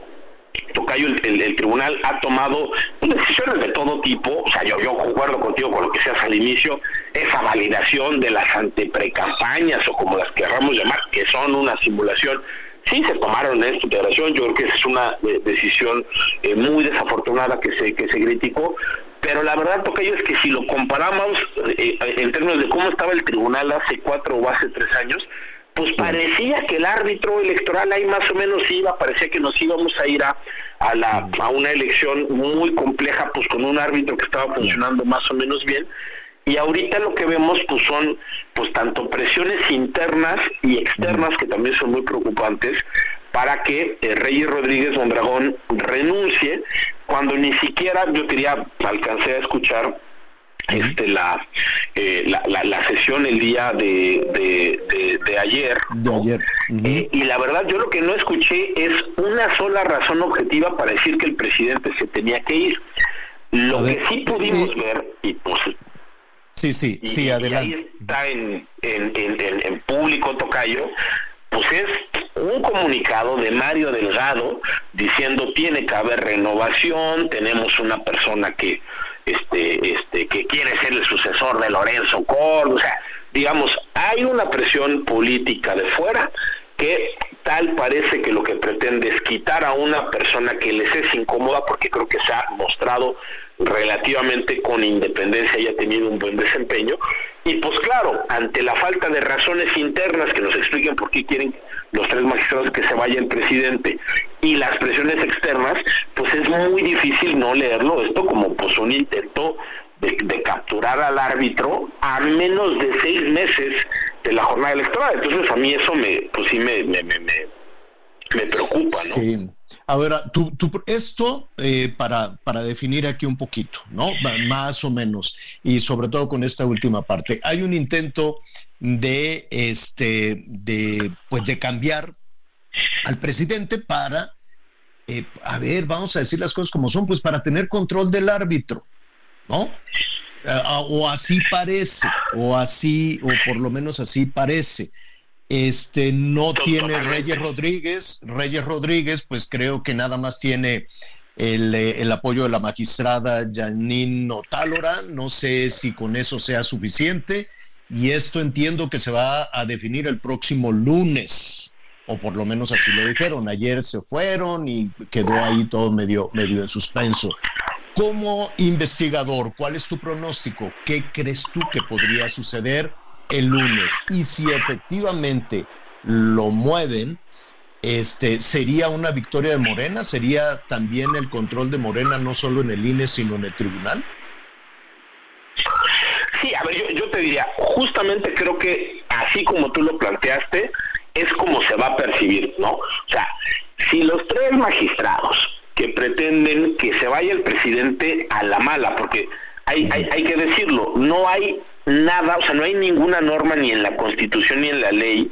Tocayo, el, el, tribunal ha tomado decisiones de todo tipo, o sea, yo, yo concuerdo contigo con lo que seas al inicio, esa validación de las anteprecampañas o como las querramos llamar, que son una simulación, sí se tomaron en esta integración, yo creo que esa es una eh, decisión eh, muy desafortunada que se, que se criticó, pero la verdad, Tocayo, es que si lo comparamos eh, en términos de cómo estaba el tribunal hace cuatro o hace tres años, pues parecía que el árbitro electoral ahí más o menos iba, parecía que nos íbamos a ir a, a, la, a una elección muy compleja, pues con un árbitro que estaba funcionando más o menos bien. Y ahorita lo que vemos pues son pues tanto presiones internas y externas que también son muy preocupantes para que eh, Reyes Rodríguez Mondragón renuncie cuando ni siquiera yo quería alcancé a escuchar este la, eh, la, la, sesión el día de, de, ayer. De ayer. Eh, y la verdad, yo lo que no escuché es una sola razón objetiva para decir que el presidente se tenía que ir. Lo que sí pudimos eh, ver, y pues. Sí, sí, sí, adelante. ahí está en, en, en, en público, Tocayo, pues es un comunicado de Mario Delgado diciendo tiene que haber renovación, tenemos una persona que este, este, que quiere ser el sucesor de Lorenzo Córdoba, o sea, digamos, hay una presión política de fuera que tal parece que lo que pretende es quitar a una persona que les es incómoda porque creo que se ha mostrado relativamente con independencia y ha tenido un buen desempeño. Y pues claro, ante la falta de razones internas que nos expliquen por qué quieren los tres magistrados que se vaya el presidente y las presiones externas, pues es muy difícil no leerlo esto como pues un intento de, capturar al árbitro a menos de seis meses de la jornada electoral. Entonces a mí eso me, pues sí me, me, me, me preocupa, ¿no? Sí. Ahora, tú, esto eh, para, para definir aquí un poquito, ¿no? Más o menos, y sobre todo con esta última parte. Hay un intento de, este, de, pues de cambiar al presidente para, eh, a ver, vamos a decir las cosas como son, pues para tener control del árbitro, ¿no? Eh, o así parece, o así, o por lo menos así parece. Este no tiene Reyes Rodríguez. Reyes Rodríguez, pues creo que nada más tiene el, eh, el, apoyo de la magistrada Janine Otálora. No sé si con eso sea suficiente. Y esto entiendo que se va a definir el próximo lunes, o por lo menos así lo dijeron. Ayer se fueron y quedó ahí todo medio, medio en suspenso. Como investigador, ¿cuál es tu pronóstico? ¿Qué crees tú que podría suceder? el lunes. Y si efectivamente lo mueven, este, ¿sería una victoria de Morena? ¿Sería también el control de Morena no solo en el INE, sino en el tribunal? Sí, a ver, yo, yo te diría, justamente creo que así como tú lo planteaste, es como se va a percibir, ¿no? O sea, si los tres magistrados que pretenden que se vaya el presidente a la mala, porque hay, hay, hay que decirlo, no hay nada, o sea, no hay ninguna norma ni en la Constitución ni en la ley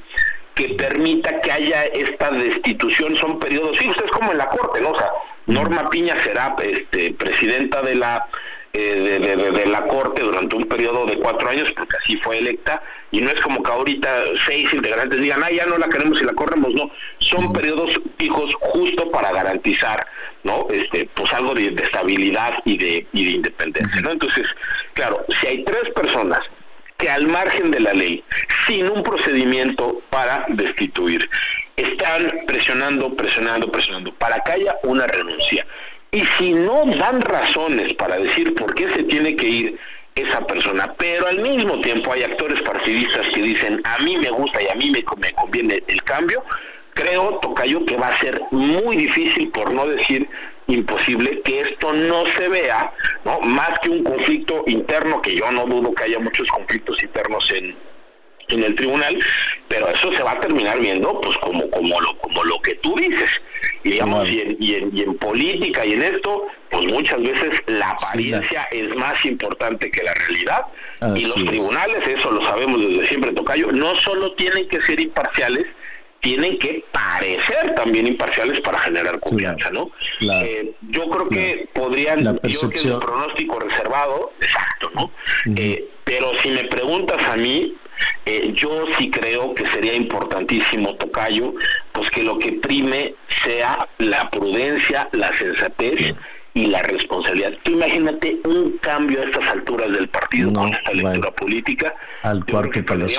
que permita que haya esta destitución, son periodos, sí, usted es como en la Corte, ¿no? O sea, Norma Piña será este, presidenta de la eh, de, la Corte durante un periodo de cuatro años, porque así fue electa, y no es como que ahorita seis integrantes digan, ah, ya no la queremos y la corremos, no, son periodos fijos justo para garantizar, ¿no? Este, pues algo de, estabilidad y de, y de independencia, ¿no? Entonces, claro, si hay tres personas que al margen de la ley, sin un procedimiento para destituir, están presionando, presionando, presionando, para que haya una renuncia. Y si no dan razones para decir por qué se tiene que ir esa persona, pero al mismo tiempo hay actores partidistas que dicen a mí me gusta y a mí me, conviene el cambio, creo, Tocayo, que va a ser muy difícil, por no decir imposible, que esto no se vea, ¿no? Más que un conflicto interno, que yo no dudo que haya muchos conflictos internos en, en el tribunal, pero eso se va a terminar viendo pues como como lo como lo que tú dices. Y digamos, y, en, y, en, política y en esto, pues muchas veces la apariencia es más importante que la realidad. y los tribunales, eso lo sabemos desde siempre, Tocayo, no solo tienen que ser imparciales, tienen que parecer también imparciales para generar confianza, ¿no? Eh, yo creo que podrían, yo que un pronóstico reservado, exacto, ¿no? eh, pero si me preguntas a mí, eh, yo sí creo que sería importantísimo, Tocayo, pues que lo que prime sea la prudencia, la sensatez y la responsabilidad. Tú imagínate un cambio a estas alturas del partido con esta lectura política. Al para los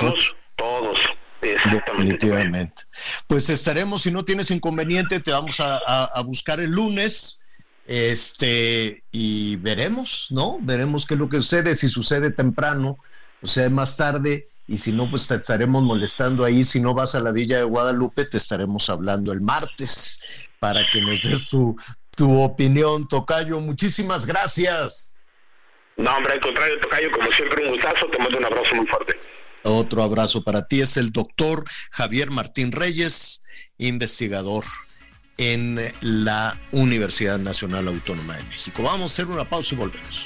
Todos. Definitivamente. Pues estaremos, si no tienes inconveniente, te vamos a, buscar el lunes este y veremos, ¿no? Veremos qué es lo que sucede, si sucede temprano, o sea, más tarde, y si no, pues te estaremos molestando ahí. Si no vas a la Villa de Guadalupe, te estaremos hablando el martes para que nos des tu, tu opinión, Tocayo. Muchísimas gracias. No, hombre, al contrario, Tocayo, como siempre, un gustazo. Te mando un abrazo muy fuerte. Otro abrazo para ti. Es el doctor Javier Martín Reyes, investigador en la Universidad Nacional Autónoma de México. Vamos a hacer una pausa y volvemos.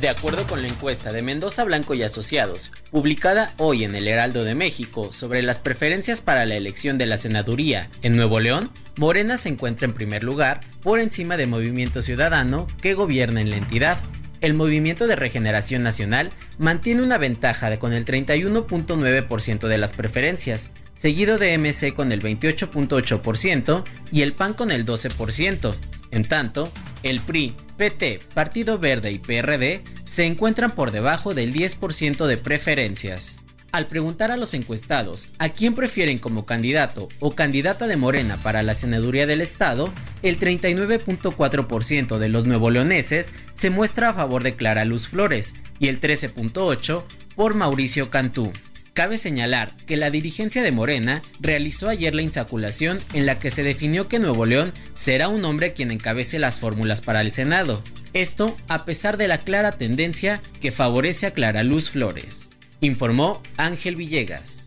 De acuerdo con la encuesta de Mendoza Blanco y Asociados, publicada hoy en el Heraldo de México sobre las preferencias para la elección de la senaduría en Nuevo León, Morena se encuentra en primer lugar por encima de Movimiento Ciudadano que gobierna en la entidad. El Movimiento de Regeneración Nacional mantiene una ventaja de con el 31.9% de las preferencias, seguido de MC con el 28.8% y el PAN con el 12%. En tanto, el PRI, PT, Partido Verde y PRD se encuentran por debajo del 10% de preferencias. Al preguntar a los encuestados a quién prefieren como candidato o candidata de Morena para la senaduría del Estado, el 39.4% de los nuevo leoneses se muestra a favor de Clara Luz Flores y el 13.8% por Mauricio Cantú. Cabe señalar que la dirigencia de Morena realizó ayer la insaculación en la que se definió que Nuevo León será un hombre quien encabece las fórmulas para el Senado. Esto a pesar de la clara tendencia que favorece a Clara Luz Flores. Informó Ángel Villegas.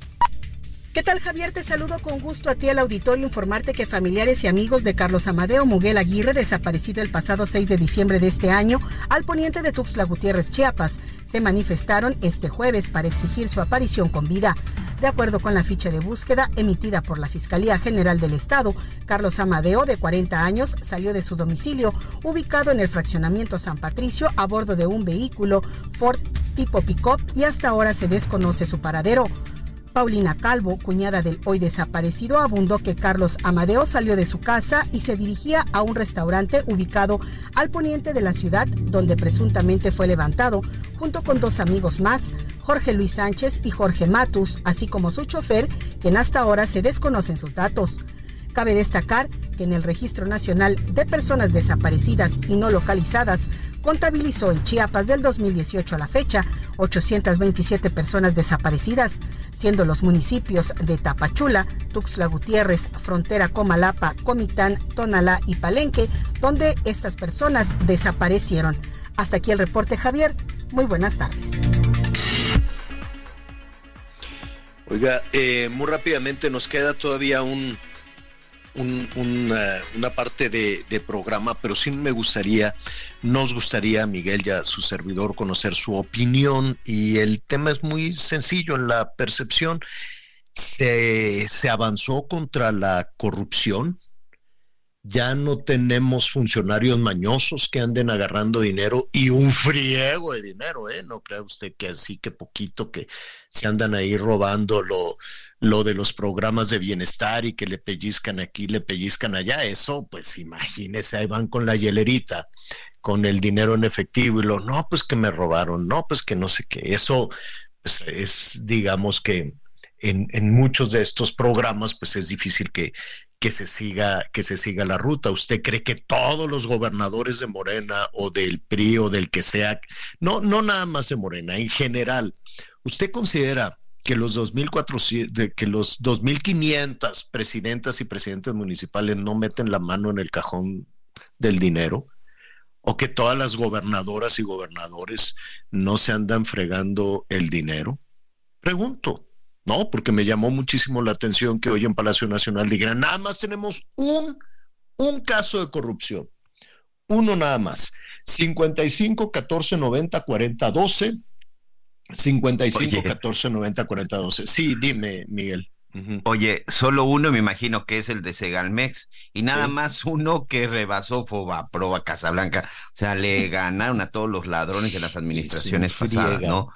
¿Qué tal Javier? Te saludo con gusto a ti al auditorio informarte que familiares y amigos de Carlos Amadeo Muguel Aguirre, desaparecido el pasado 6 de diciembre de este año al poniente de Tuxtla Gutiérrez, Chiapas, se manifestaron este jueves para exigir su aparición con vida. De acuerdo con la ficha de búsqueda emitida por la Fiscalía General del Estado, Carlos Amadeo, de 40 años, salió de su domicilio, ubicado en el fraccionamiento San Patricio, a bordo de un vehículo Ford tipo pick-up y hasta ahora se desconoce su paradero. Paulina Calvo, cuñada del hoy desaparecido, abundó que Carlos Amadeo salió de su casa y se dirigía a un restaurante ubicado al poniente de la ciudad, donde presuntamente fue levantado, junto con dos amigos más, Jorge Luis Sánchez y Jorge Matus, así como su chofer, quien hasta ahora se desconocen sus datos. Cabe destacar que en el Registro Nacional de Personas Desaparecidas y No Localizadas contabilizó en Chiapas del 2018 a la fecha 827 personas desaparecidas, siendo los municipios de Tapachula, Tuxtla Gutiérrez, Frontera Comalapa, Comitán, Tonalá y Palenque, donde estas personas desaparecieron. Hasta aquí el reporte, Javier. Muy buenas tardes. Oiga, eh, muy rápidamente nos queda todavía un, una, parte de, de, programa, pero sí me gustaría, nos gustaría, Miguel, ya su servidor, conocer su opinión. Y el tema es muy sencillo en la percepción. Se, se avanzó contra la corrupción, ya no tenemos funcionarios mañosos que anden agarrando dinero y un friego de dinero, ¿eh? No crea usted que así que poquito que se andan ahí robando lo, lo de los programas de bienestar y que le pellizcan aquí, le pellizcan allá. Eso, pues imagínese, ahí van con la hielerita, con el dinero en efectivo y lo, no, pues que me robaron, no, pues que no sé qué. Eso pues, es, digamos que en, en muchos de estos programas, pues es difícil que que se siga que se siga la ruta. ¿Usted cree que todos los gobernadores de Morena o del PRI o del que sea, no no nada más de Morena, en general, usted considera que los 2400 que los 2500 presidentas y presidentes municipales no meten la mano en el cajón del dinero? ¿O que todas las gobernadoras y gobernadores no se andan fregando el dinero? Pregunto. No, porque me llamó muchísimo la atención que hoy en Palacio Nacional digan, nada más tenemos un, un caso de corrupción. Uno nada más. 55 14 90 40 12. 55 14 90 40 12. Sí, dime, Miguel. Oye, solo uno me imagino que es el de Segalmex y nada más uno que rebasó Fobaproa Casablanca. O sea, le ganaron a todos los ladrones de las [laughs] administraciones pasadas, ¿no?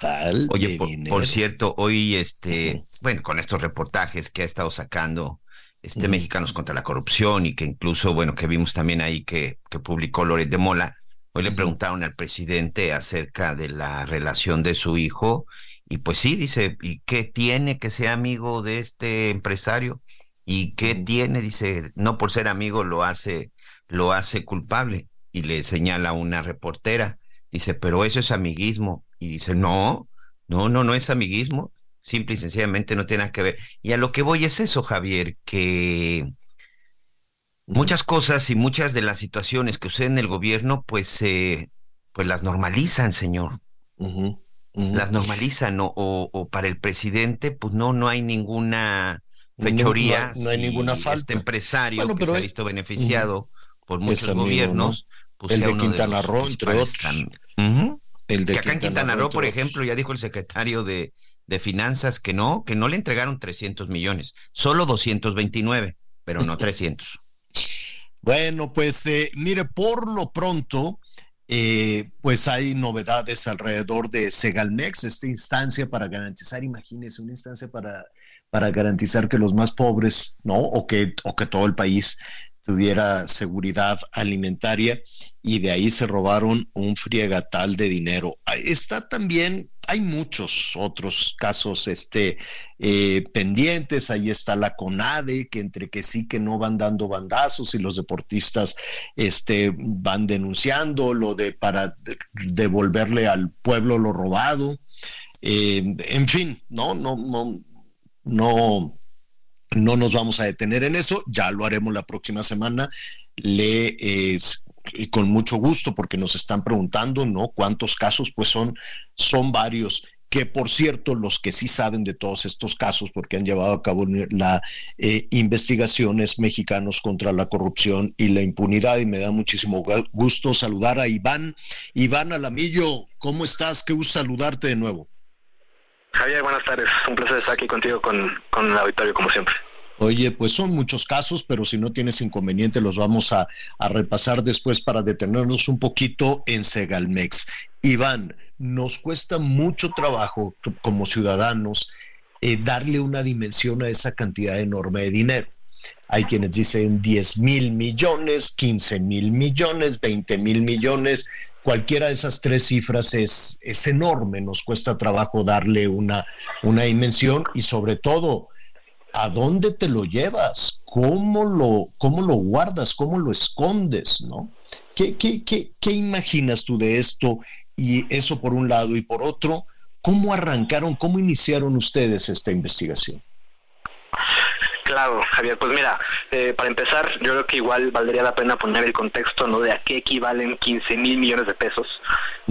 Oye, por, cierto, hoy este, bueno, con estos reportajes que ha estado sacando este Mexicanos contra la corrupción y que incluso, bueno, que vimos también ahí que, que publicó Loret de Mola, hoy le preguntaron al presidente acerca de la relación de su hijo y pues sí, dice, ¿y qué tiene que sea amigo de este empresario? ¿Y qué tiene? Dice, no por ser amigo lo hace, lo hace culpable. Y le señala una reportera. Dice, pero eso es amiguismo. Y dice, no, no, no, no es amiguismo. Simple y sencillamente no tiene nada que ver. Y a lo que voy es eso, Javier, que muchas cosas y muchas de las situaciones que suceden en el gobierno, pues, pues las normalizan, señor las normalizan o, o, para el presidente, pues no, no hay ninguna fechoría. No, hay ninguna falta. Este empresario que se ha visto beneficiado por muchos gobiernos. Pues el de Quintana Roo, entre otros. El de que acá en Quintana Roo, por ejemplo, ya dijo el secretario de, de Finanzas que no, que no le entregaron 300 millones, solo 229, pero no [laughs] 300. bueno, pues eh, mire, por lo pronto, eh, pues hay novedades alrededor de Segalmex, esta instancia para garantizar, imagínese, una instancia para, para garantizar que los más pobres, ¿no? O que, o que todo el país tuviera seguridad alimentaria y de ahí se robaron un friegatal de dinero. Está también hay muchos otros casos este, eh, pendientes. Ahí está la CONADE, que entre que sí que no van dando bandazos y los deportistas este, van denunciando lo de para devolverle al pueblo lo robado. Eh, en fin, no, no, no, no, no nos vamos a detener en eso. Ya lo haremos la próxima semana. Le y con mucho gusto porque nos están preguntando, ¿no? ¿Cuántos casos? Pues son, son varios que por cierto, los que sí saben de todos estos casos, porque han llevado a cabo la eh, investigaciones mexicanos contra la corrupción y la impunidad, y me da muchísimo gusto saludar a Iván. Iván Alamillo, ¿cómo estás? Qué gusto saludarte de nuevo. Javier, buenas tardes. Un placer estar aquí contigo con, con el auditorio, como siempre. Oye, pues son muchos casos, pero si no tienes inconveniente, los vamos a, repasar después para detenernos un poquito en Segalmex. Iván, nos cuesta mucho trabajo como ciudadanos eh, darle una dimensión a esa cantidad enorme de dinero. Hay quienes dicen 10 mil millones, 15 mil millones, 20 mil millones. Cualquiera de esas tres cifras es, es enorme. Nos cuesta trabajo darle una, una dimensión y sobre todo ¿a dónde te lo llevas? ¿Cómo lo, cómo lo guardas? ¿Cómo lo escondes? ¿no? ¿Qué, qué, qué, qué imaginas tú de esto? Y eso por un lado. Y por otro, ¿cómo arrancaron, cómo iniciaron ustedes esta investigación? Claro, Javier, pues mira, eh, para empezar, yo creo que igual valdría la pena poner el contexto, ¿no? De a qué equivalen 15 mil millones de pesos,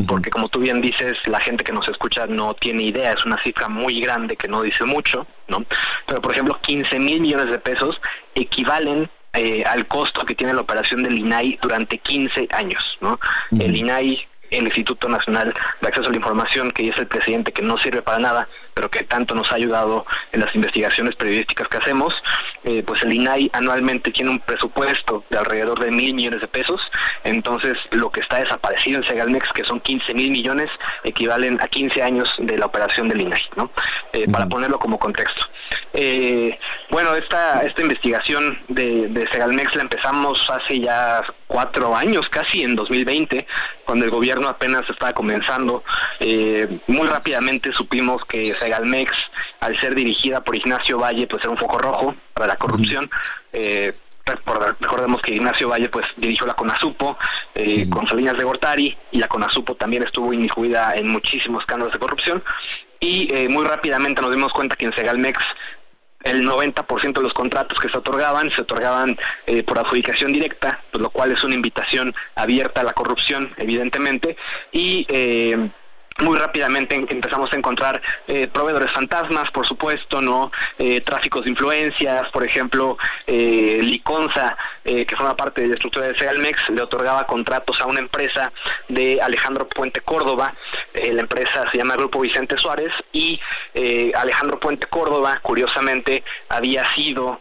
porque como tú bien dices, la gente que nos escucha no tiene idea, es una cifra muy grande que no dice mucho, ¿no? Pero por ejemplo, 15 mil millones de pesos equivalen eh, al costo que tiene la operación del INAI durante 15 años. ¿no? El INAI el Instituto Nacional de Acceso a la Información, que es el presidente que no sirve para nada, pero que tanto nos ha ayudado en las investigaciones periodísticas que hacemos, eh, pues el INAI anualmente tiene un presupuesto de alrededor de mil millones de pesos, entonces lo que está desaparecido en Segalmex, que son 15 mil millones, equivalen a 15 años de la operación del INAI, ¿no? Eh, para ponerlo como contexto. Eh, bueno, esta, esta investigación de, de Segalmex la empezamos hace ya cuatro años, casi en 2020, cuando el gobierno apenas estaba comenzando. Eh, muy rápidamente supimos que Segalmex, al ser dirigida por Ignacio Valle, pues era un foco rojo para la corrupción. Eh, recordemos que Ignacio Valle pues dirigió la CONASUPO eh, con Salinas de Gortari y la CONASUPO también estuvo incluida en muchísimos escándalos de corrupción. Y eh, muy rápidamente nos dimos cuenta que en Segalmex el 90% de los contratos que se otorgaban se otorgaban eh, por adjudicación directa, pues lo cual es una invitación abierta a la corrupción, evidentemente, y eh, muy rápidamente empezamos a encontrar eh, proveedores fantasmas, por supuesto, no eh, tráficos de influencias, por ejemplo, eh, Liconza, eh, que forma parte de la estructura de Segalmex, le otorgaba contratos a una empresa de Alejandro Puente Córdoba, la empresa se llama Grupo Vicente Suárez, y Alejandro Puente Córdoba, curiosamente, había sido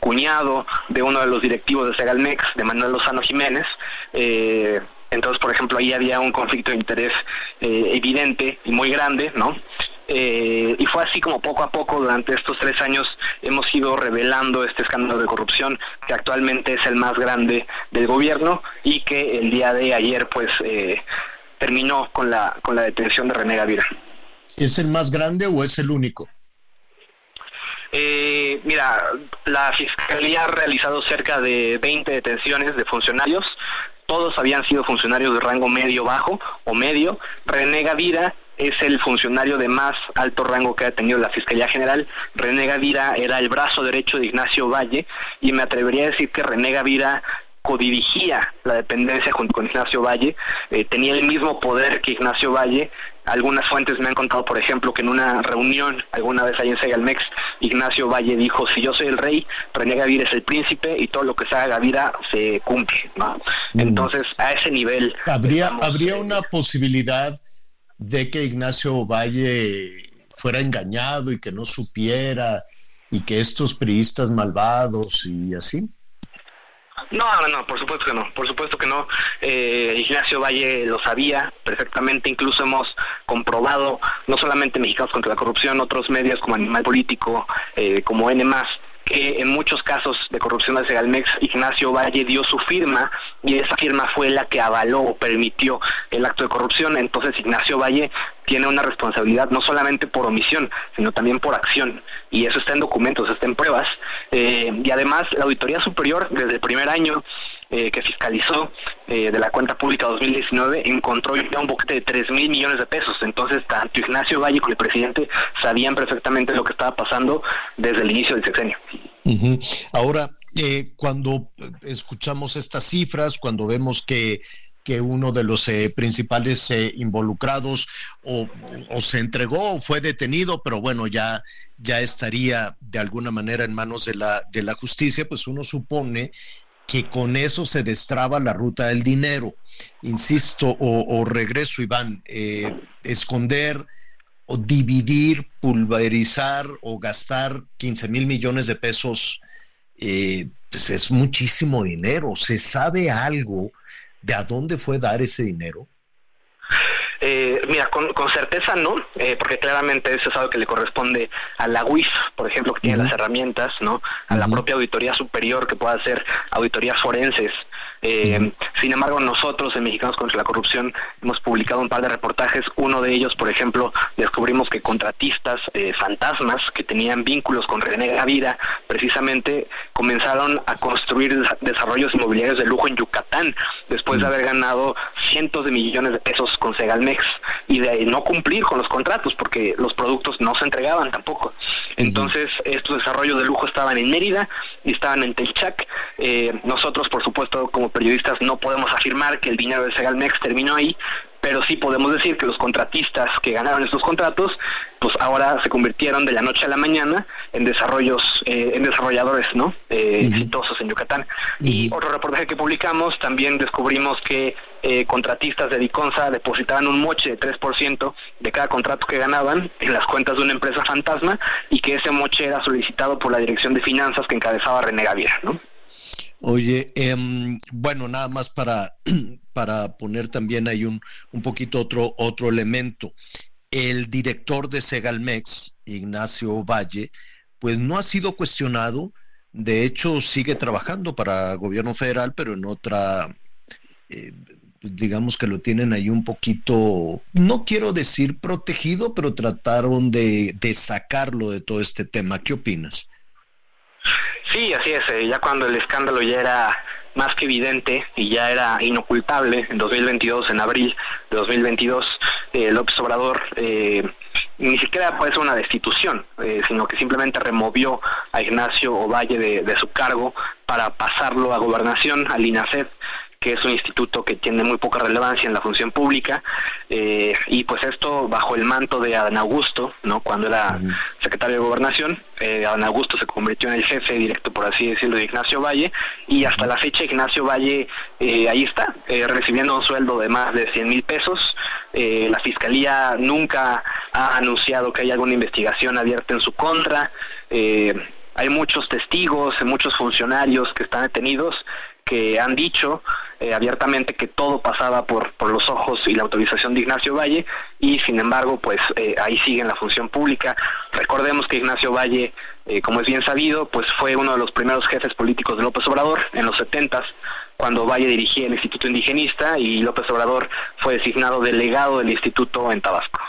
cuñado de uno de los directivos de Segalmex, de Manuel Lozano Jiménez, eh, entonces, por ejemplo, ahí había un conflicto de interés eh, evidente y muy grande, ¿no? Eh, y fue así como poco a poco durante estos tres años hemos ido revelando este escándalo de corrupción que actualmente es el más grande del gobierno y que el día de ayer pues eh, terminó con la con la detención de René Gavira. ¿Es el más grande o es el único? Eh, mira, la Fiscalía ha realizado cerca de 20 detenciones de funcionarios, todos habían sido funcionarios de rango medio bajo o medio. René Gavira es el funcionario de más alto rango que ha tenido la Fiscalía General. René Gavira era el brazo derecho de Ignacio Valle y me atrevería a decir que René Gavira codirigía la dependencia junto con Ignacio Valle, eh, tenía el mismo poder que Ignacio Valle. Algunas fuentes me han contado, por ejemplo, que en una reunión alguna vez ahí en Segalmex, Ignacio Valle dijo, si yo soy el rey, René Gavira es el príncipe y todo lo que se haga Gavira se cumple. ¿no? Mm. Entonces, a ese nivel... ¿Habría, ¿habría una posibilidad de que Ignacio Valle fuera engañado y que no supiera y que estos priistas malvados y así? No, no, no, por supuesto que no, por supuesto que no. Eh, Ignacio Valle lo sabía perfectamente, incluso hemos comprobado, no solamente Mexicanos contra la Corrupción, otros medios como Animal Político, eh, como N+, que en muchos casos de corrupción de Segalmex, Ignacio Valle dio su firma y esa firma fue la que avaló o permitió el acto de corrupción. Entonces Ignacio Valle tiene una responsabilidad no solamente por omisión, sino también por acción. Y eso está en documentos, está en pruebas. Eh, y además la Auditoría Superior, desde el primer año eh, que fiscalizó eh, de la cuenta pública 2019, encontró ya un boquete de 3 mil millones de pesos. Entonces, tanto Ignacio Valle como el presidente sabían perfectamente lo que estaba pasando desde el inicio del sexenio. Ahora, cuando escuchamos estas cifras, cuando vemos que que uno de los eh, principales eh, involucrados o, se entregó o fue detenido, pero bueno, ya, ya estaría de alguna manera en manos de la, de la justicia, pues uno supone que con eso se destraba la ruta del dinero. Insisto, o, regreso, Iván, eh, esconder o dividir, pulverizar o gastar 15 mil millones de pesos, pues es muchísimo dinero. ¿Se sabe algo? de a dónde fue dar ese dinero? Eh, mira, con, certeza no, eh, porque claramente eso es algo que le corresponde a la UIF, por ejemplo, que tiene las herramientas, ¿no? A la propia auditoría superior que pueda hacer auditorías forenses. Eh, sin embargo, nosotros en Mexicanos contra la Corrupción hemos publicado un par de reportajes. Uno de ellos, por ejemplo, descubrimos que contratistas fantasmas que tenían vínculos con René Gavira, precisamente comenzaron a construir desarrollos inmobiliarios de lujo en Yucatán, después de haber ganado cientos de millones de pesos con Segalmex y de no cumplir con los contratos porque los productos no se entregaban tampoco. Entonces, estos desarrollos de lujo estaban en Mérida y estaban en Telchac. Eh, nosotros, por supuesto, como periodistas, no podemos afirmar que el dinero de Segalmex terminó ahí, pero sí podemos decir que los contratistas que ganaron estos contratos, pues ahora se convirtieron de la noche a la mañana en desarrollos, eh, en desarrolladores, ¿no? Eh, exitosos en Yucatán. Y otro reportaje que publicamos, también descubrimos que eh, contratistas de Diconsa depositaban un moche de 3% de cada contrato que ganaban en las cuentas de una empresa fantasma y que ese moche era solicitado por la Dirección de Finanzas que encabezaba René Gaviera, ¿no? Oye, em, bueno, nada más para, [clears throat] para poner también ahí un, un poquito otro, otro elemento. El director de Segalmex, Ignacio Valle, pues no ha sido cuestionado, de hecho sigue trabajando para gobierno federal, pero en otra, eh, digamos que lo tienen ahí un poquito, no quiero decir protegido, pero trataron de, de sacarlo de todo este tema. ¿Qué opinas? Sí, así es. eh, ya cuando el escándalo ya era más que evidente y ya era inocultable en 2022, en abril de 2022, eh, López Obrador eh, ni siquiera puede ser una destitución, sino que simplemente removió a Ignacio Ovalle de, de su cargo para pasarlo a gobernación, al INACED, que es un instituto que tiene muy poca relevancia en la función pública, eh, y pues esto bajo el manto de Adán Augusto, ¿no? cuando era secretario de Gobernación, eh, Adán Augusto se convirtió en el jefe directo, por así decirlo, de Ignacio Valle, y hasta la fecha Ignacio Valle eh, ahí está, eh, recibiendo un sueldo de más de 100 mil pesos. La Fiscalía nunca ha anunciado que hay alguna investigación abierta en su contra. Hay muchos testigos, muchos funcionarios que están detenidos que han dicho eh, abiertamente que todo pasaba por, por los ojos y la autorización de Ignacio Valle y sin embargo pues eh, ahí sigue en la función pública. Recordemos que Ignacio Valle, eh, como es bien sabido, pues fue uno de los primeros jefes políticos de López Obrador en los 70 cuando Valle dirigía el Instituto Indigenista y López Obrador fue designado delegado del instituto en Tabasco.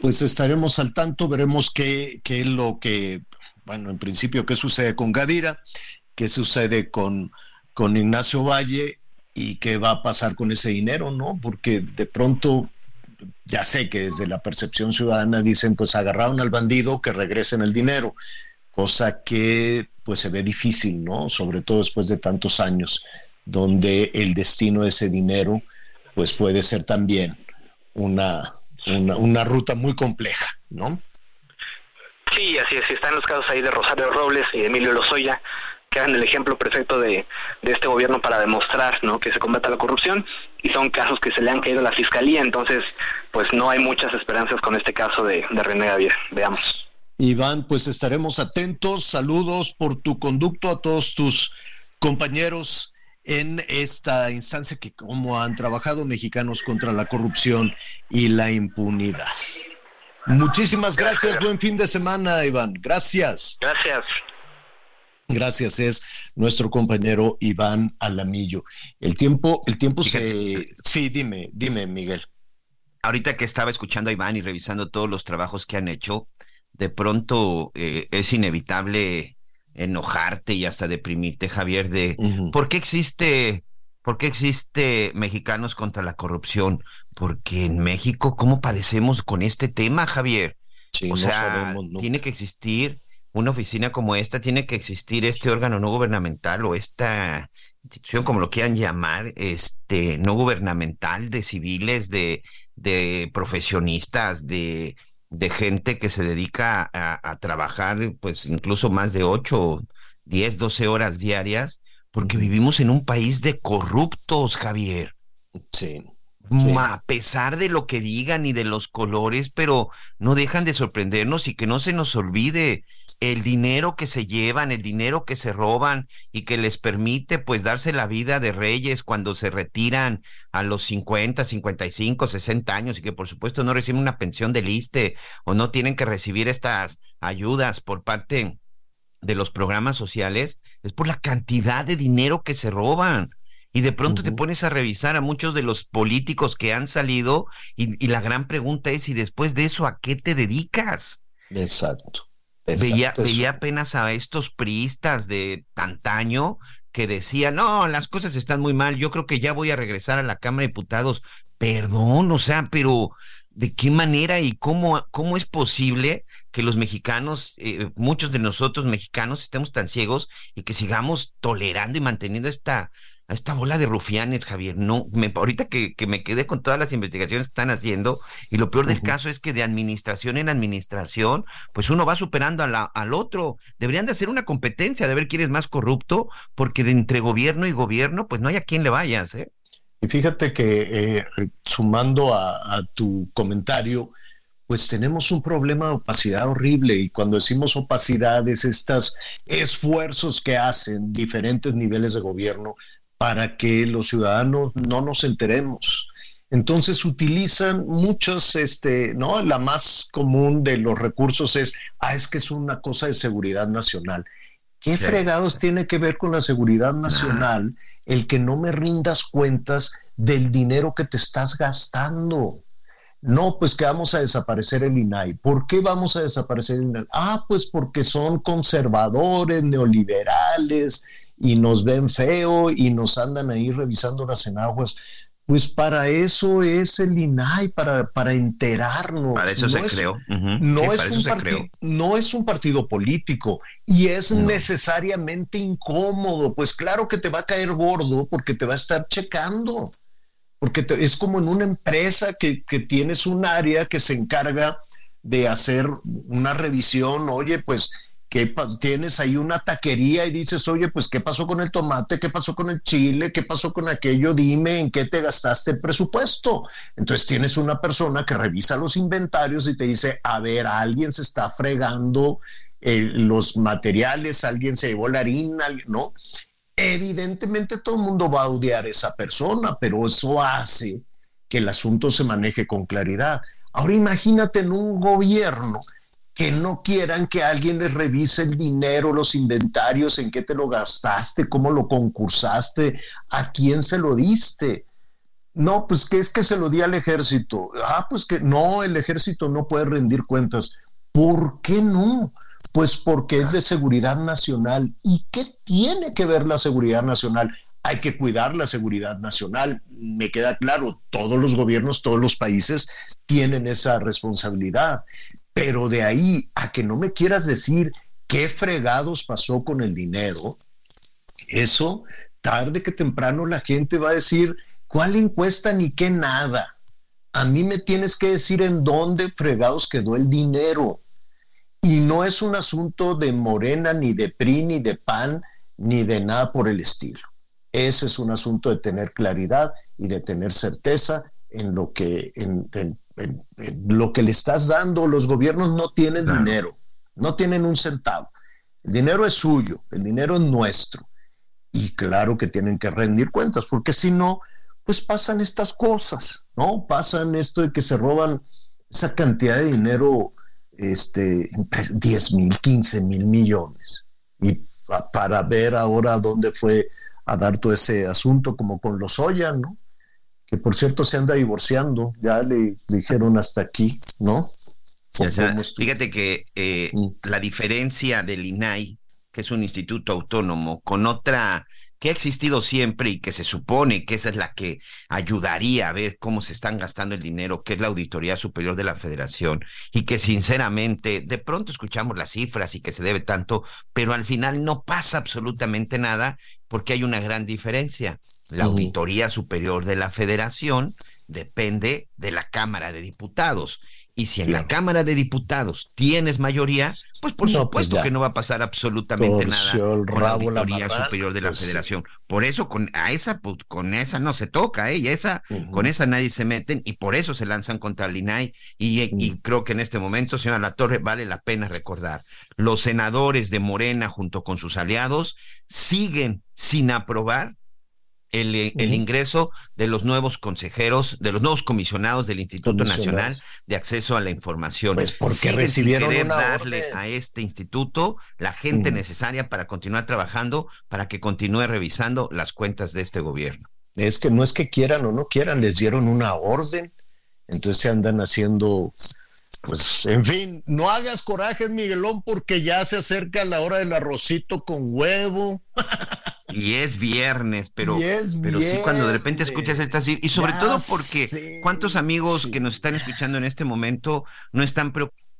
Pues estaremos al tanto, veremos qué, qué es lo que, bueno, en principio, qué sucede con Gavira, qué sucede con, con Ignacio Valle y qué va a pasar con ese dinero, ¿no? Porque de pronto, ya sé que desde la percepción ciudadana dicen, pues agarraron al bandido, que regresen el dinero, cosa que pues se ve difícil, ¿no? Sobre todo después de tantos años, donde el destino de ese dinero pues puede ser también una, una, ruta muy compleja, ¿no? Sí, así es. Están los casos ahí de Rosario Robles y Emilio Lozoya, que el ejemplo perfecto de, de este gobierno para demostrar ¿no? que se combata la corrupción y son casos que se le han caído a la fiscalía, entonces pues no hay muchas esperanzas con este caso de, de René Gavier. Veamos. Iván, pues estaremos atentos. Saludos por tu conducto a todos tus compañeros en esta instancia que como han trabajado mexicanos contra la corrupción y la impunidad. Muchísimas gracias, buen fin de semana, Iván. Gracias. Gracias. Gracias, es nuestro compañero Iván Alamillo. El tiempo, el tiempo se. Sí, dime, dime, Miguel. Ahorita que estaba escuchando a Iván y revisando todos los trabajos que han hecho, de pronto eh, es inevitable enojarte y hasta deprimirte, Javier, de por qué existe, por qué existe mexicanos contra la corrupción, porque en México cómo padecemos con este tema, Javier. Sí, o no sea, sabemos, ¿no? tiene que existir una oficina como esta, tiene que existir este órgano no gubernamental o esta institución, como lo quieran llamar, este no gubernamental de civiles, de, de profesionistas, de, de gente que se dedica a, a trabajar, pues incluso más de 8, 10, 12 horas diarias, porque vivimos en un país de corruptos, Javier. Sí. A pesar de lo que digan y de los colores, pero no dejan de sorprendernos y que no se nos olvide el dinero que se llevan, el dinero que se roban y que les permite pues darse la vida de reyes cuando se retiran a los 50, 55, 60 años y que por supuesto no reciben una pensión del ISSSTE o no tienen que recibir estas ayudas por parte de los programas sociales, es por la cantidad de dinero que se roban. Y de pronto te pones a revisar a muchos de los políticos que han salido y, y la gran pregunta es, ¿y después de eso a qué te dedicas? Exacto. Veía, Exacto, veía apenas a estos priistas de antaño que decían, no, las cosas están muy mal, yo creo que ya voy a regresar a la Cámara de Diputados. Perdón, o sea, pero ¿de qué manera y cómo, cómo es posible que los mexicanos, eh, muchos de nosotros mexicanos, estemos tan ciegos y que sigamos tolerando y manteniendo esta esta bola de rufianes, Javier. No, me, ahorita que, que, me quedé con todas las investigaciones que están haciendo, y lo peor del caso es que de administración en administración, pues uno va superando a la, al otro. Deberían de hacer una competencia de ver quién es más corrupto, porque de entre gobierno y gobierno, pues no hay a quién le vayas, ¿eh? Y fíjate que eh, sumando a, a tu comentario, pues tenemos un problema de opacidad horrible y cuando decimos opacidad es estos esfuerzos que hacen diferentes niveles de gobierno para que los ciudadanos no nos enteremos. Entonces utilizan muchos, este, ¿no? La más común de los recursos es, ah, es que es una cosa de seguridad nacional. ¿Qué fregados tiene que ver con la seguridad nacional el que no me rindas cuentas del dinero que te estás gastando? No, pues que vamos a desaparecer el INAI. ¿Por qué vamos a desaparecer el INAI? Ah, pues porque son conservadores, neoliberales y nos ven feo y nos andan ahí revisando las enaguas. Pues para eso es el INAI, para, para enterarnos. Para eso se creó. no, es un no es un partido político y es necesariamente incómodo. Pues claro que te va a caer gordo porque te va a estar checando porque es como en una empresa que, tienes un área que se encarga de hacer una revisión, oye, pues que tienes ahí una taquería y dices, oye, pues qué pasó con el tomate, qué pasó con el chile, qué pasó con aquello, dime en qué te gastaste el presupuesto. Entonces tienes una persona que revisa los inventarios y te dice, a ver, alguien se está fregando eh, los materiales, alguien se llevó la harina, ¿no? Evidentemente todo el mundo va a odiar a esa persona, pero eso hace que el asunto se maneje con claridad. Ahora imagínate en un gobierno que no quieran que alguien les revise el dinero, los inventarios, en qué te lo gastaste, cómo lo concursaste, a quién se lo diste. No, pues que es que se lo di al ejército. Ah, pues que no, el ejército no puede rendir cuentas. ¿Por qué no? Pues porque es de seguridad nacional. ¿Y qué tiene que ver la seguridad nacional? Hay que cuidar la seguridad nacional. Me queda claro, todos los gobiernos, todos los países tienen esa responsabilidad. Pero de ahí a que no me quieras decir qué fregados pasó con el dinero, eso tarde que temprano la gente va a decir, ¿cuál encuesta ni qué nada? A mí me tienes que decir en dónde fregados quedó el dinero. Y no es un asunto de Morena, ni de PRI, ni de PAN, ni de nada por el estilo. Ese es un asunto de tener claridad y de tener certeza en lo que, en, lo que le estás dando. Los gobiernos no tienen dinero, no tienen un centavo. El dinero es suyo, el dinero es nuestro. Y claro que tienen que rendir cuentas, porque si no, pues pasan estas cosas, ¿no? Pasan esto de que se roban esa cantidad de dinero este, 10 mil, 15 mil millones. Y para ver ahora dónde fue a dar todo ese asunto, como con los Oya, ¿no? Que por cierto se anda divorciando, ya le dijeron hasta aquí, ¿no? fíjate que eh, mm. la diferencia del INAI, que es un instituto autónomo, con otra que ha existido siempre y que se supone que esa es la que ayudaría a ver cómo se están gastando el dinero, que es la Auditoría Superior de la Federación, y que sinceramente de pronto escuchamos las cifras y que se debe tanto, pero al final no pasa absolutamente nada porque hay una gran diferencia. La Auditoría Superior de la Federación depende de la Cámara de Diputados y si en la Cámara de Diputados tienes mayoría, pues por pues supuesto que no va a pasar absolutamente nada con la Auditoría Superior de la pues Federación. Por eso con a esa pues, con esa no se toca, ¿eh? Y esa con esa nadie se meten y por eso se lanzan contra el INAI y, y creo que en este momento, señora Latorre, vale la pena recordar, los senadores de Morena junto con sus aliados siguen sin aprobar el, eh, el, ingreso de los nuevos consejeros, de los nuevos comisionados del Instituto Nacional de Acceso a la Información. Pues porque recibieron querer darle a este instituto la gente necesaria para continuar trabajando, para que continúe revisando las cuentas de este gobierno. Es que no es que quieran o no quieran, les dieron una orden, entonces se andan haciendo pues, en fin, no hagas coraje, Miguelón, porque ya se acerca la hora del arrocito con huevo. [laughs] Y es viernes, pero, pero sí cuando de repente escuchas estas y sobre todo porque cuántos amigos que nos están escuchando en este momento no están preocupados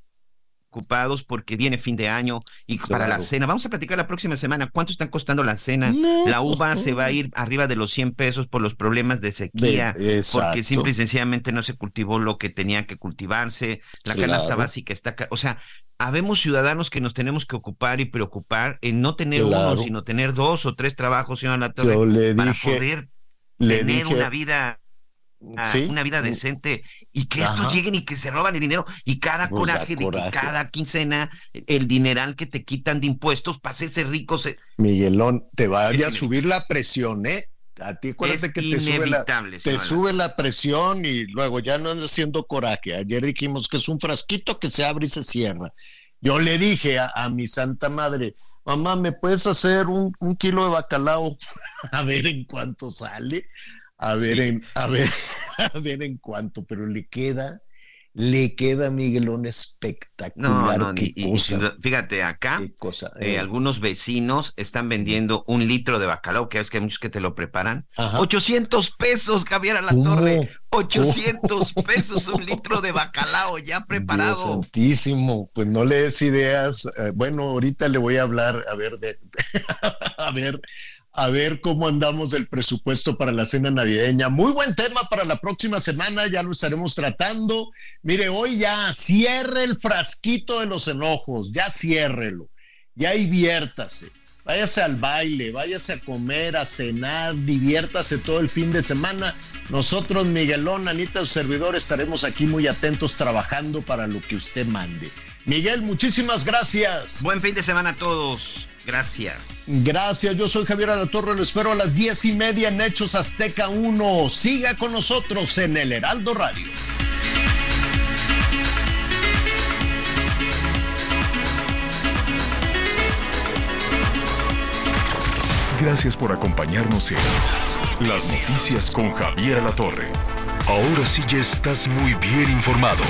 ocupados porque viene fin de año y para la cena. Vamos a platicar la próxima semana cuánto están costando la cena. la uva se va a ir arriba de los 100 pesos por los problemas de sequía, porque simple y sencillamente no se cultivó lo que tenía que cultivarse. La canasta básica está, o sea, habemos ciudadanos que nos tenemos que ocupar y preocupar en no tener uno, sino tener dos o tres trabajos, señor La Torre, para poder tener una vida una vida decente y que estos lleguen y que se roban el dinero y cada coraje, de que cada quincena el dineral que te quitan de impuestos para hacerse ricos. Miguelón, te vaya a subir la presión, ¿eh? A ti acuérdate que te sube, la, te sube la presión y luego ya no andas haciendo coraje. Ayer dijimos que es un frasquito que se abre y se cierra. Yo le dije a, mi santa madre, mamá, ¿me puedes hacer un, kilo de bacalao? [laughs] a ver en cuánto sale, a ver en, a ver, [laughs] a ver en cuánto, pero le queda le queda Miguelón espectacular. No, no, y, fíjate, acá eh, eh. algunos vecinos están vendiendo un litro de bacalao, que es que hay muchos que te lo preparan. 800 pesos, Javier a la torre. 800 pesos un litro de bacalao ya [laughs] preparado. Dios santísimo, pues no le des ideas. Eh, bueno, ahorita le voy a hablar, a ver, de, [laughs] a ver, a ver cómo andamos del presupuesto para la cena navideña. Muy buen tema para la próxima semana, ya lo estaremos tratando. Mire, hoy ya cierre el frasquito de los enojos, ya ciérrelo, ya diviértase. Váyase al baile, váyase a comer, a cenar, diviértase todo el fin de semana. Nosotros, Miguelón, Anita, su servidor, estaremos aquí muy atentos trabajando para lo que usted mande. Miguel, muchísimas gracias. Buen fin de semana a todos. Gracias. Gracias, yo soy Javier Alatorre, lo espero a las diez y media en Hechos Azteca 1. Siga con nosotros en el Heraldo Radio. Gracias por acompañarnos en Las Noticias con Javier Alatorre. Ahora sí ya estás muy bien informado.